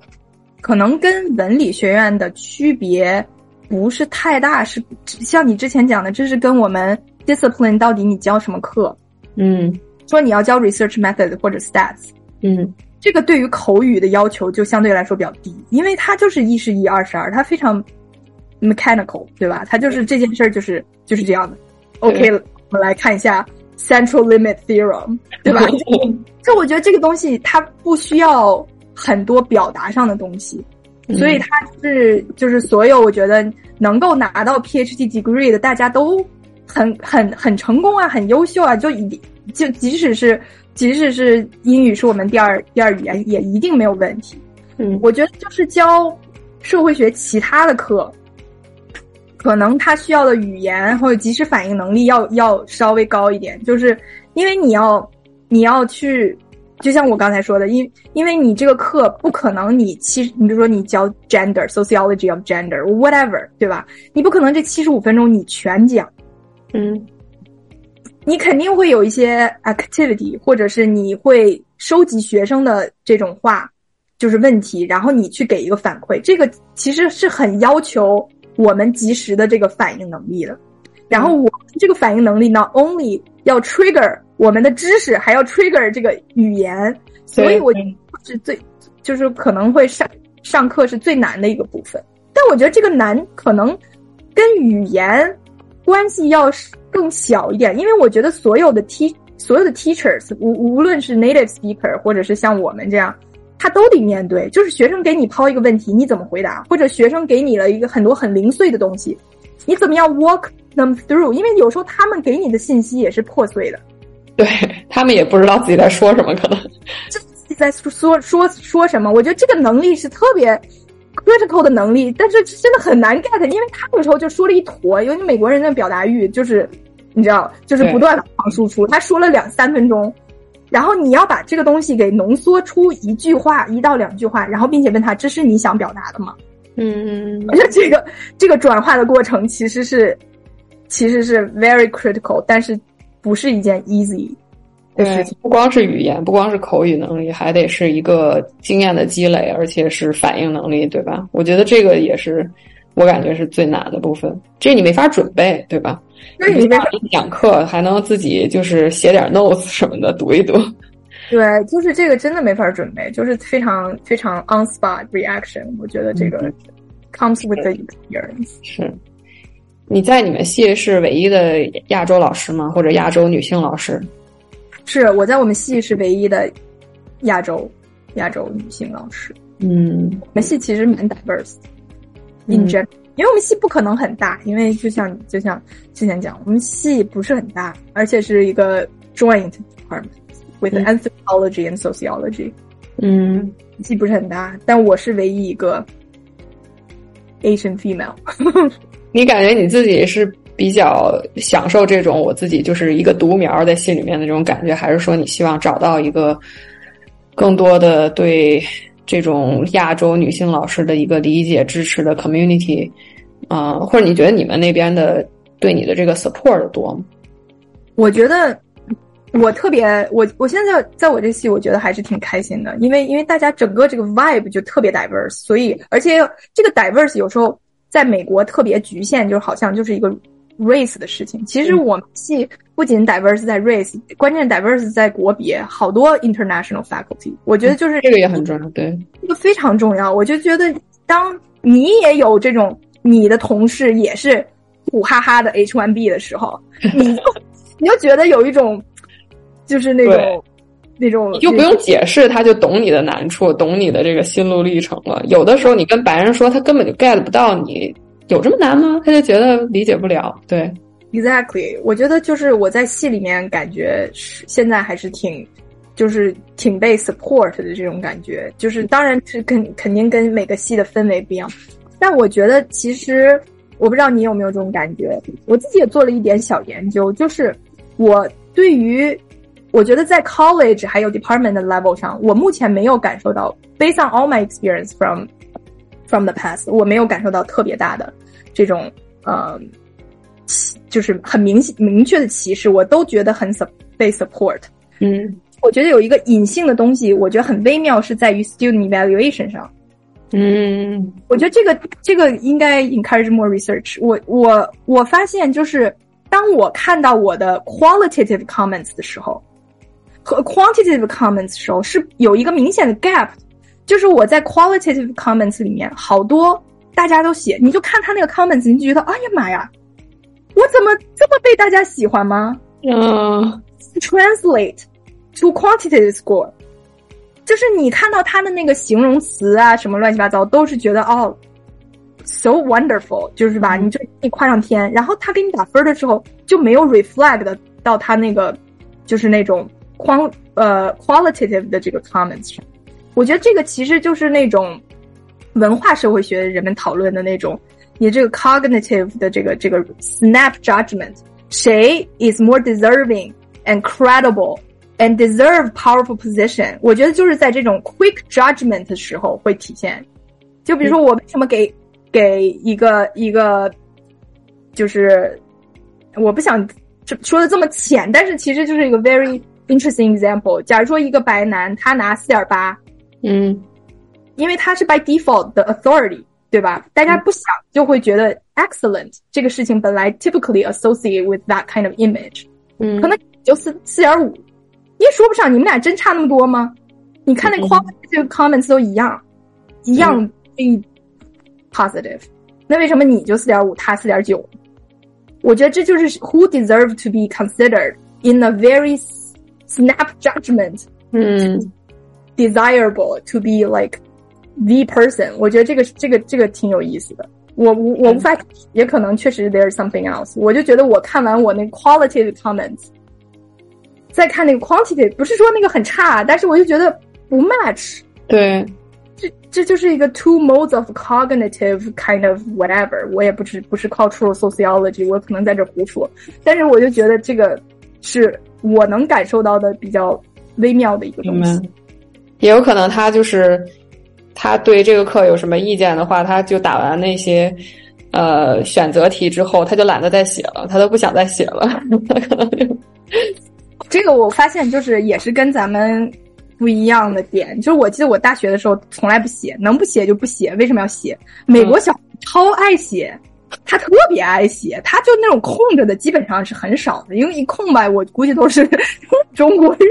可能跟文理学院的区别。不是太大，是像你之前讲的，这是跟我们 discipline 到底你教什么课，嗯，说你要教 research method 或者 stats，嗯，这个对于口语的要求就相对来说比较低，因为它就是一是一，二是二，它非常 mechanical，对吧？它就是这件事儿就是就是这样的。OK，我们来看一下 central limit theorem，(laughs) 对吧？就我觉得这个东西它不需要很多表达上的东西。所以它是就是所有我觉得能够拿到 PhD degree 的，大家都很很很成功啊，很优秀啊，就一就即使是即使是英语是我们第二第二语言，也一定没有问题。嗯，我觉得就是教社会学其他的课，可能他需要的语言或者及时反应能力要要稍微高一点，就是因为你要你要去。就像我刚才说的，因因为你这个课不可能你七，你比如说你教 gender sociology of gender whatever，对吧？你不可能这七十五分钟你全讲，嗯，你肯定会有一些 activity，或者是你会收集学生的这种话，就是问题，然后你去给一个反馈，这个其实是很要求我们及时的这个反应能力了。然后我这个反应能力呢，only 要 trigger 我们的知识，还要 trigger 这个语言，所以我是最就是可能会上上课是最难的一个部分。但我觉得这个难可能跟语言关系要更小一点，因为我觉得所有的 T 所有的 teachers 无无论是 native speaker 或者是像我们这样，他都得面对，就是学生给你抛一个问题，你怎么回答？或者学生给你了一个很多很零碎的东西，你怎么样 walk them through？因为有时候他们给你的信息也是破碎的，对他们也不知道自己在说什么，可能自己在说说说什么。我觉得这个能力是特别。critical 的能力，但是真的很难 get，因为他有时候就说了一坨，因为美国人的表达欲就是，你知道，就是不断输出。他说了两三分钟，然后你要把这个东西给浓缩出一句话，一到两句话，然后并且问他这是你想表达的吗？嗯，我觉得这个这个转化的过程其实是其实是 very critical，但是不是一件 easy。的事情，不光是语言，不光是口语能力，还得是一个经验的积累，而且是反应能力，对吧？我觉得这个也是我感觉是最难的部分。这你没法准备，对吧？那你没法讲课，还能自己就是写点 notes 什么的读一读。(laughs) 对，就是这个真的没法准备，就是非常非常 on spot reaction。我觉得这个 comes with the experience。是，你在你们系是唯一的亚洲老师吗？或者亚洲女性老师？是我在我们系是唯一的亚洲亚洲女性老师。嗯，我们系其实蛮 diverse，in general，因为我们系不可能很大，因为就像就像之前讲，我们系不是很大，而且是一个 joint department with anthropology and sociology。嗯，系不是很大，但我是唯一一个 Asian female。(laughs) 你感觉你自己是？比较享受这种我自己就是一个独苗在戏里面的这种感觉，还是说你希望找到一个更多的对这种亚洲女性老师的一个理解支持的 community 啊？或者你觉得你们那边的对你的这个 support 多吗？我觉得我特别我我现在在我这戏，我觉得还是挺开心的，因为因为大家整个这个 vibe 就特别 diverse，所以而且这个 diverse 有时候在美国特别局限，就好像就是一个。race 的事情，其实我们系不仅 diverse 在 race，关键 diverse 在国别，好多 international faculty。我觉得就是这个也很重要，对，这个非常重要。我就觉得，当你也有这种你的同事也是苦哈哈的 H1B 的时候，(laughs) 你就你就觉得有一种就是那种那种，你就不用解释，他就懂你的难处，懂你的这个心路历程了。有的时候你跟白人说，他根本就 get 不到你。有这么难吗？他就觉得理解不了。对，exactly。我觉得就是我在戏里面感觉是现在还是挺，就是挺被 support 的这种感觉。就是当然是肯肯定跟每个戏的氛围不一样，但我觉得其实我不知道你有没有这种感觉。我自己也做了一点小研究，就是我对于我觉得在 college 还有 department 的 level 上，我目前没有感受到 based on all my experience from。From the past，我没有感受到特别大的这种呃，就是很明显明确的歧视，我都觉得很 sup 被 support。嗯，我觉得有一个隐性的东西，我觉得很微妙，是在于 student evaluation 上。嗯，我觉得这个这个应该 encourage more research。我我我发现，就是当我看到我的 qualitative comments 的时候，和 quantitative comments 的时候，是有一个明显的 gap。就是我在 qualitative comments 里面，好多大家都写，你就看他那个 comments，你就觉得，哎呀妈呀，我怎么这么被大家喜欢吗？嗯，translate to quantitative score，就是你看到他的那个形容词啊，什么乱七八糟，都是觉得哦，so wonderful，就是吧？你就你夸上天，然后他给你打分的时候，就没有 reflect 到他那个就是那种 quant 呃 qualitative 的这个 comments 上。我觉得这个其实就是那种文化社会学人们讨论的那种，你这个 cognitive 的这个这个 snap judgment，谁 is more deserving and credible and deserve powerful position？我觉得就是在这种 quick judgment 的时候会体现。就比如说我为什么给给一个一个，就是我不想说的这么浅，但是其实就是一个 very interesting example。假如说一个白男他拿四点八。嗯，因为他是 by default 的 authority，对吧？大家不想就会觉得 excellent 这个事情本来 typically associate with that kind of image，嗯，可能就四四点五，你也说不上，你们俩真差那么多吗？你看那 qualitative comments 都一样，一样 be positive，那为什么你就四点五，他四点九？ 我觉得这就是 who deserve to be considered in a very snap judgment，嗯，desirable to be like The person。我觉得这个这个这个挺有意思的。我我我无法，也可能确实 there's something else。我就觉得我看完我那 qualitive comments，再看那个 quantity，不是说那个很差，但是我就觉得不 match。对，这这就是一个 two modes of cognitive kind of whatever。我也不是不是 cultural sociology，我可能在这胡说，但是我就觉得这个是我能感受到的比较微妙的一个东西。也有可能他就是。他对这个课有什么意见的话，他就打完那些呃选择题之后，他就懒得再写了，他都不想再写了。可能就这个我发现就是也是跟咱们不一样的点，就是我记得我大学的时候从来不写，能不写就不写，为什么要写？美国小超爱写，他特别爱写，他就那种空着的基本上是很少的，因为一空白，我估计都是 (laughs) 中国人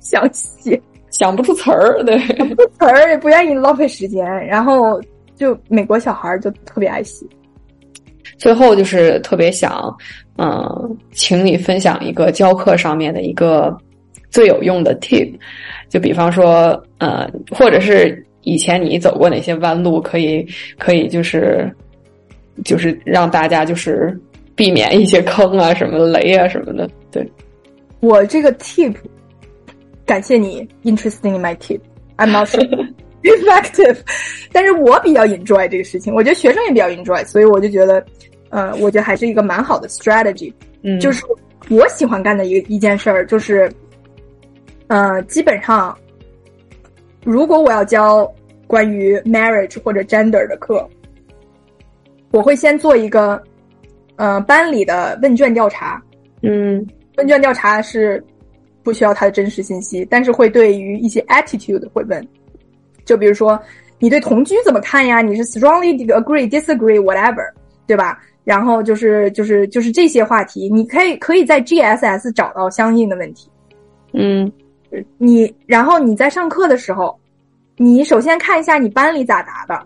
想写。想不出词儿，对，不出词儿也不愿意浪费时间，然后就美国小孩就特别爱洗。最后就是特别想，嗯，请你分享一个教课上面的一个最有用的 tip，就比方说，呃，或者是以前你走过哪些弯路，可以可以就是就是让大家就是避免一些坑啊、什么雷啊什么的。对我这个 tip。感谢你，interesting in my tip。I'm not sure (laughs) effective，但是我比较 enjoy 这个事情，我觉得学生也比较 enjoy，所以我就觉得，呃，我觉得还是一个蛮好的 strategy。嗯，就是我喜欢干的一个一件事儿，就是，呃，基本上，如果我要教关于 marriage 或者 gender 的课，我会先做一个，呃，班里的问卷调查。嗯，问卷调查是。不需要他的真实信息，但是会对于一些 attitude 会问，就比如说你对同居怎么看呀？你是 strongly agree, disagree, whatever，对吧？然后就是就是就是这些话题，你可以可以在 GSS 找到相应的问题。嗯，你然后你在上课的时候，你首先看一下你班里咋答的，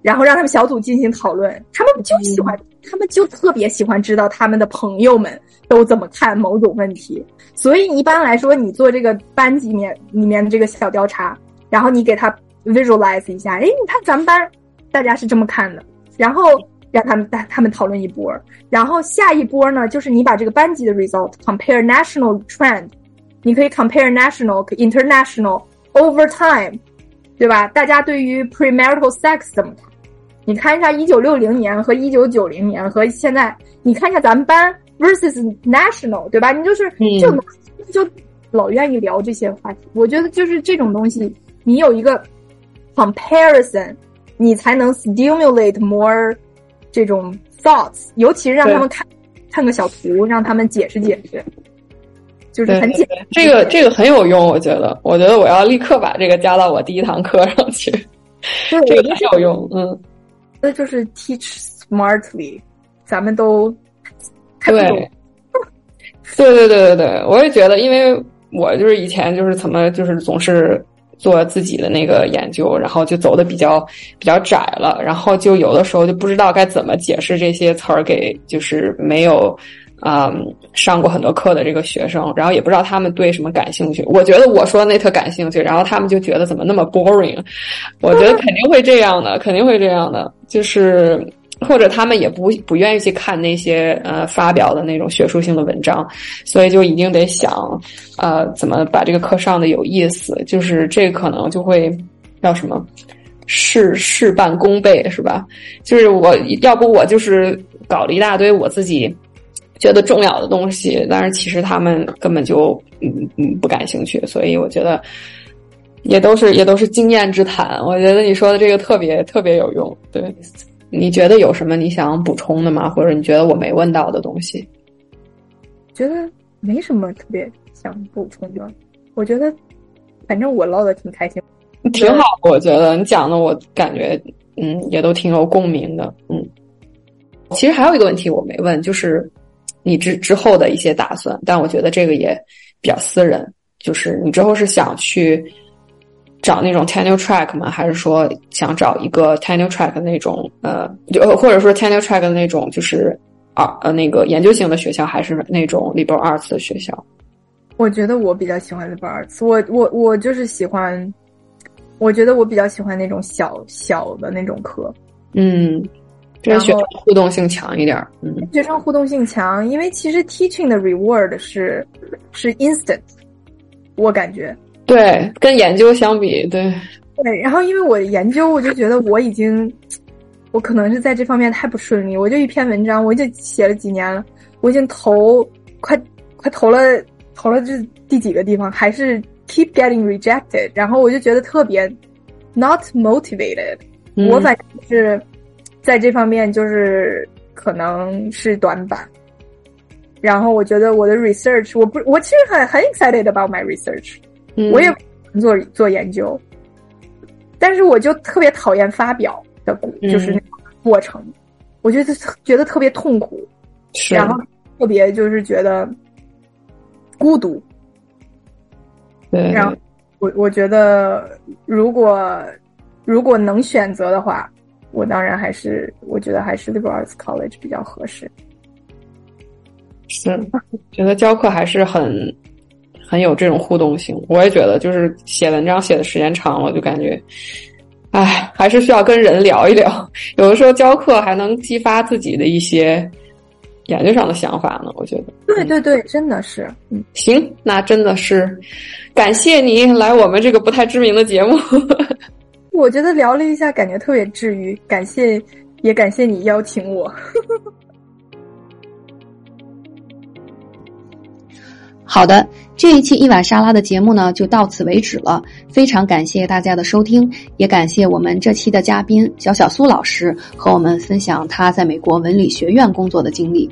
然后让他们小组进行讨论，他们就喜欢。他们就特别喜欢知道他们的朋友们都怎么看某种问题，所以一般来说，你做这个班级面里面的这个小调查，然后你给他 visualize 一下，哎，你看咱们班大家是这么看的，然后让他们带他们讨论一波，然后下一波呢，就是你把这个班级的 result compare national trend，你可以 compare national international over time，对吧？大家对于 premarital sex 怎么看？你看一下一九六零年和一九九零年和现在，你看一下咱们班 versus national，对吧？你就是就就老愿意聊这些话题。我觉得就是这种东西，你有一个 comparison，你才能 stimulate more 这种 thoughts，尤其是让他们看看个小图，让他们解释解释，就是很简单。这个这个很有用，我觉得，我觉得我要立刻把这个加到我第一堂课上去。(laughs) 这个很有用，嗯。那就是 teach smartly，咱们都对，对对对对对，我也觉得，因为我就是以前就是怎么就是总是做自己的那个研究，然后就走的比较比较窄了，然后就有的时候就不知道该怎么解释这些词儿给就是没有。嗯，上过很多课的这个学生，然后也不知道他们对什么感兴趣。我觉得我说的那特感兴趣，然后他们就觉得怎么那么 boring。我觉得肯定会这样的，肯定会这样的，就是或者他们也不不愿意去看那些呃发表的那种学术性的文章，所以就一定得想呃怎么把这个课上的有意思。就是这可能就会叫什么事事半功倍，是吧？就是我要不我就是搞了一大堆我自己。觉得重要的东西，但是其实他们根本就嗯嗯不感兴趣，所以我觉得也都是也都是经验之谈。我觉得你说的这个特别特别有用。对，你觉得有什么你想补充的吗？或者你觉得我没问到的东西？觉得没什么特别想补充的。我觉得反正我唠的挺开心，挺好。我觉得你讲的我感觉嗯也都挺有共鸣的。嗯，其实还有一个问题我没问，就是。你之之后的一些打算，但我觉得这个也比较私人。就是你之后是想去找那种 tenure track 吗？还是说想找一个 tenure track 的那种呃，就或者说 tenure track 的那种就是啊呃那个研究型的学校，还是那种 liberal arts 的学校？我觉得我比较喜欢 liberal arts，我我我就是喜欢，我觉得我比较喜欢那种小小的那种课，嗯，跟学生互动性强一点，嗯，学生互动性强，因为其实 teaching 的 reward 是是 instant，我感觉，对，跟研究相比，对，对，然后因为我研究，我就觉得我已经，我可能是在这方面太不顺利，我就一篇文章，我就写了几年了，我已经投快快投了。投了这第几个地方，还是 keep getting rejected，然后我就觉得特别 not motivated。我反正是在这方面就是可能是短板。然后我觉得我的 research，我不，我其实很很 excited about my research，我也做做研究，但是我就特别讨厌发表的，就是那个过程，我觉得觉得特别痛苦，然后特别就是觉得。孤独，对。然后我我觉得，如果如果能选择的话，我当然还是我觉得还是 liberal arts college 比较合适。是，觉得教课还是很很有这种互动性。我也觉得，就是写文章写的时间长了，就感觉，唉，还是需要跟人聊一聊。有的时候教课还能激发自己的一些。研究上的想法呢？我觉得，对对对，真的是，嗯，行，那真的是感谢你来我们这个不太知名的节目。我觉得聊了一下，感觉特别治愈。感谢，也感谢你邀请我。(laughs) 好的，这一期一碗沙拉的节目呢，就到此为止了。非常感谢大家的收听，也感谢我们这期的嘉宾小小苏老师和我们分享他在美国文理学院工作的经历。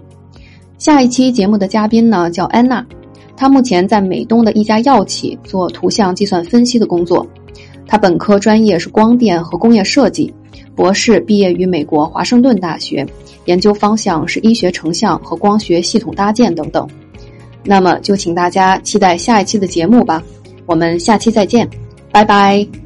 下一期节目的嘉宾呢叫安娜，她目前在美东的一家药企做图像计算分析的工作。他本科专业是光电和工业设计，博士毕业于美国华盛顿大学，研究方向是医学成像和光学系统搭建等等。那么就请大家期待下一期的节目吧，我们下期再见，拜拜。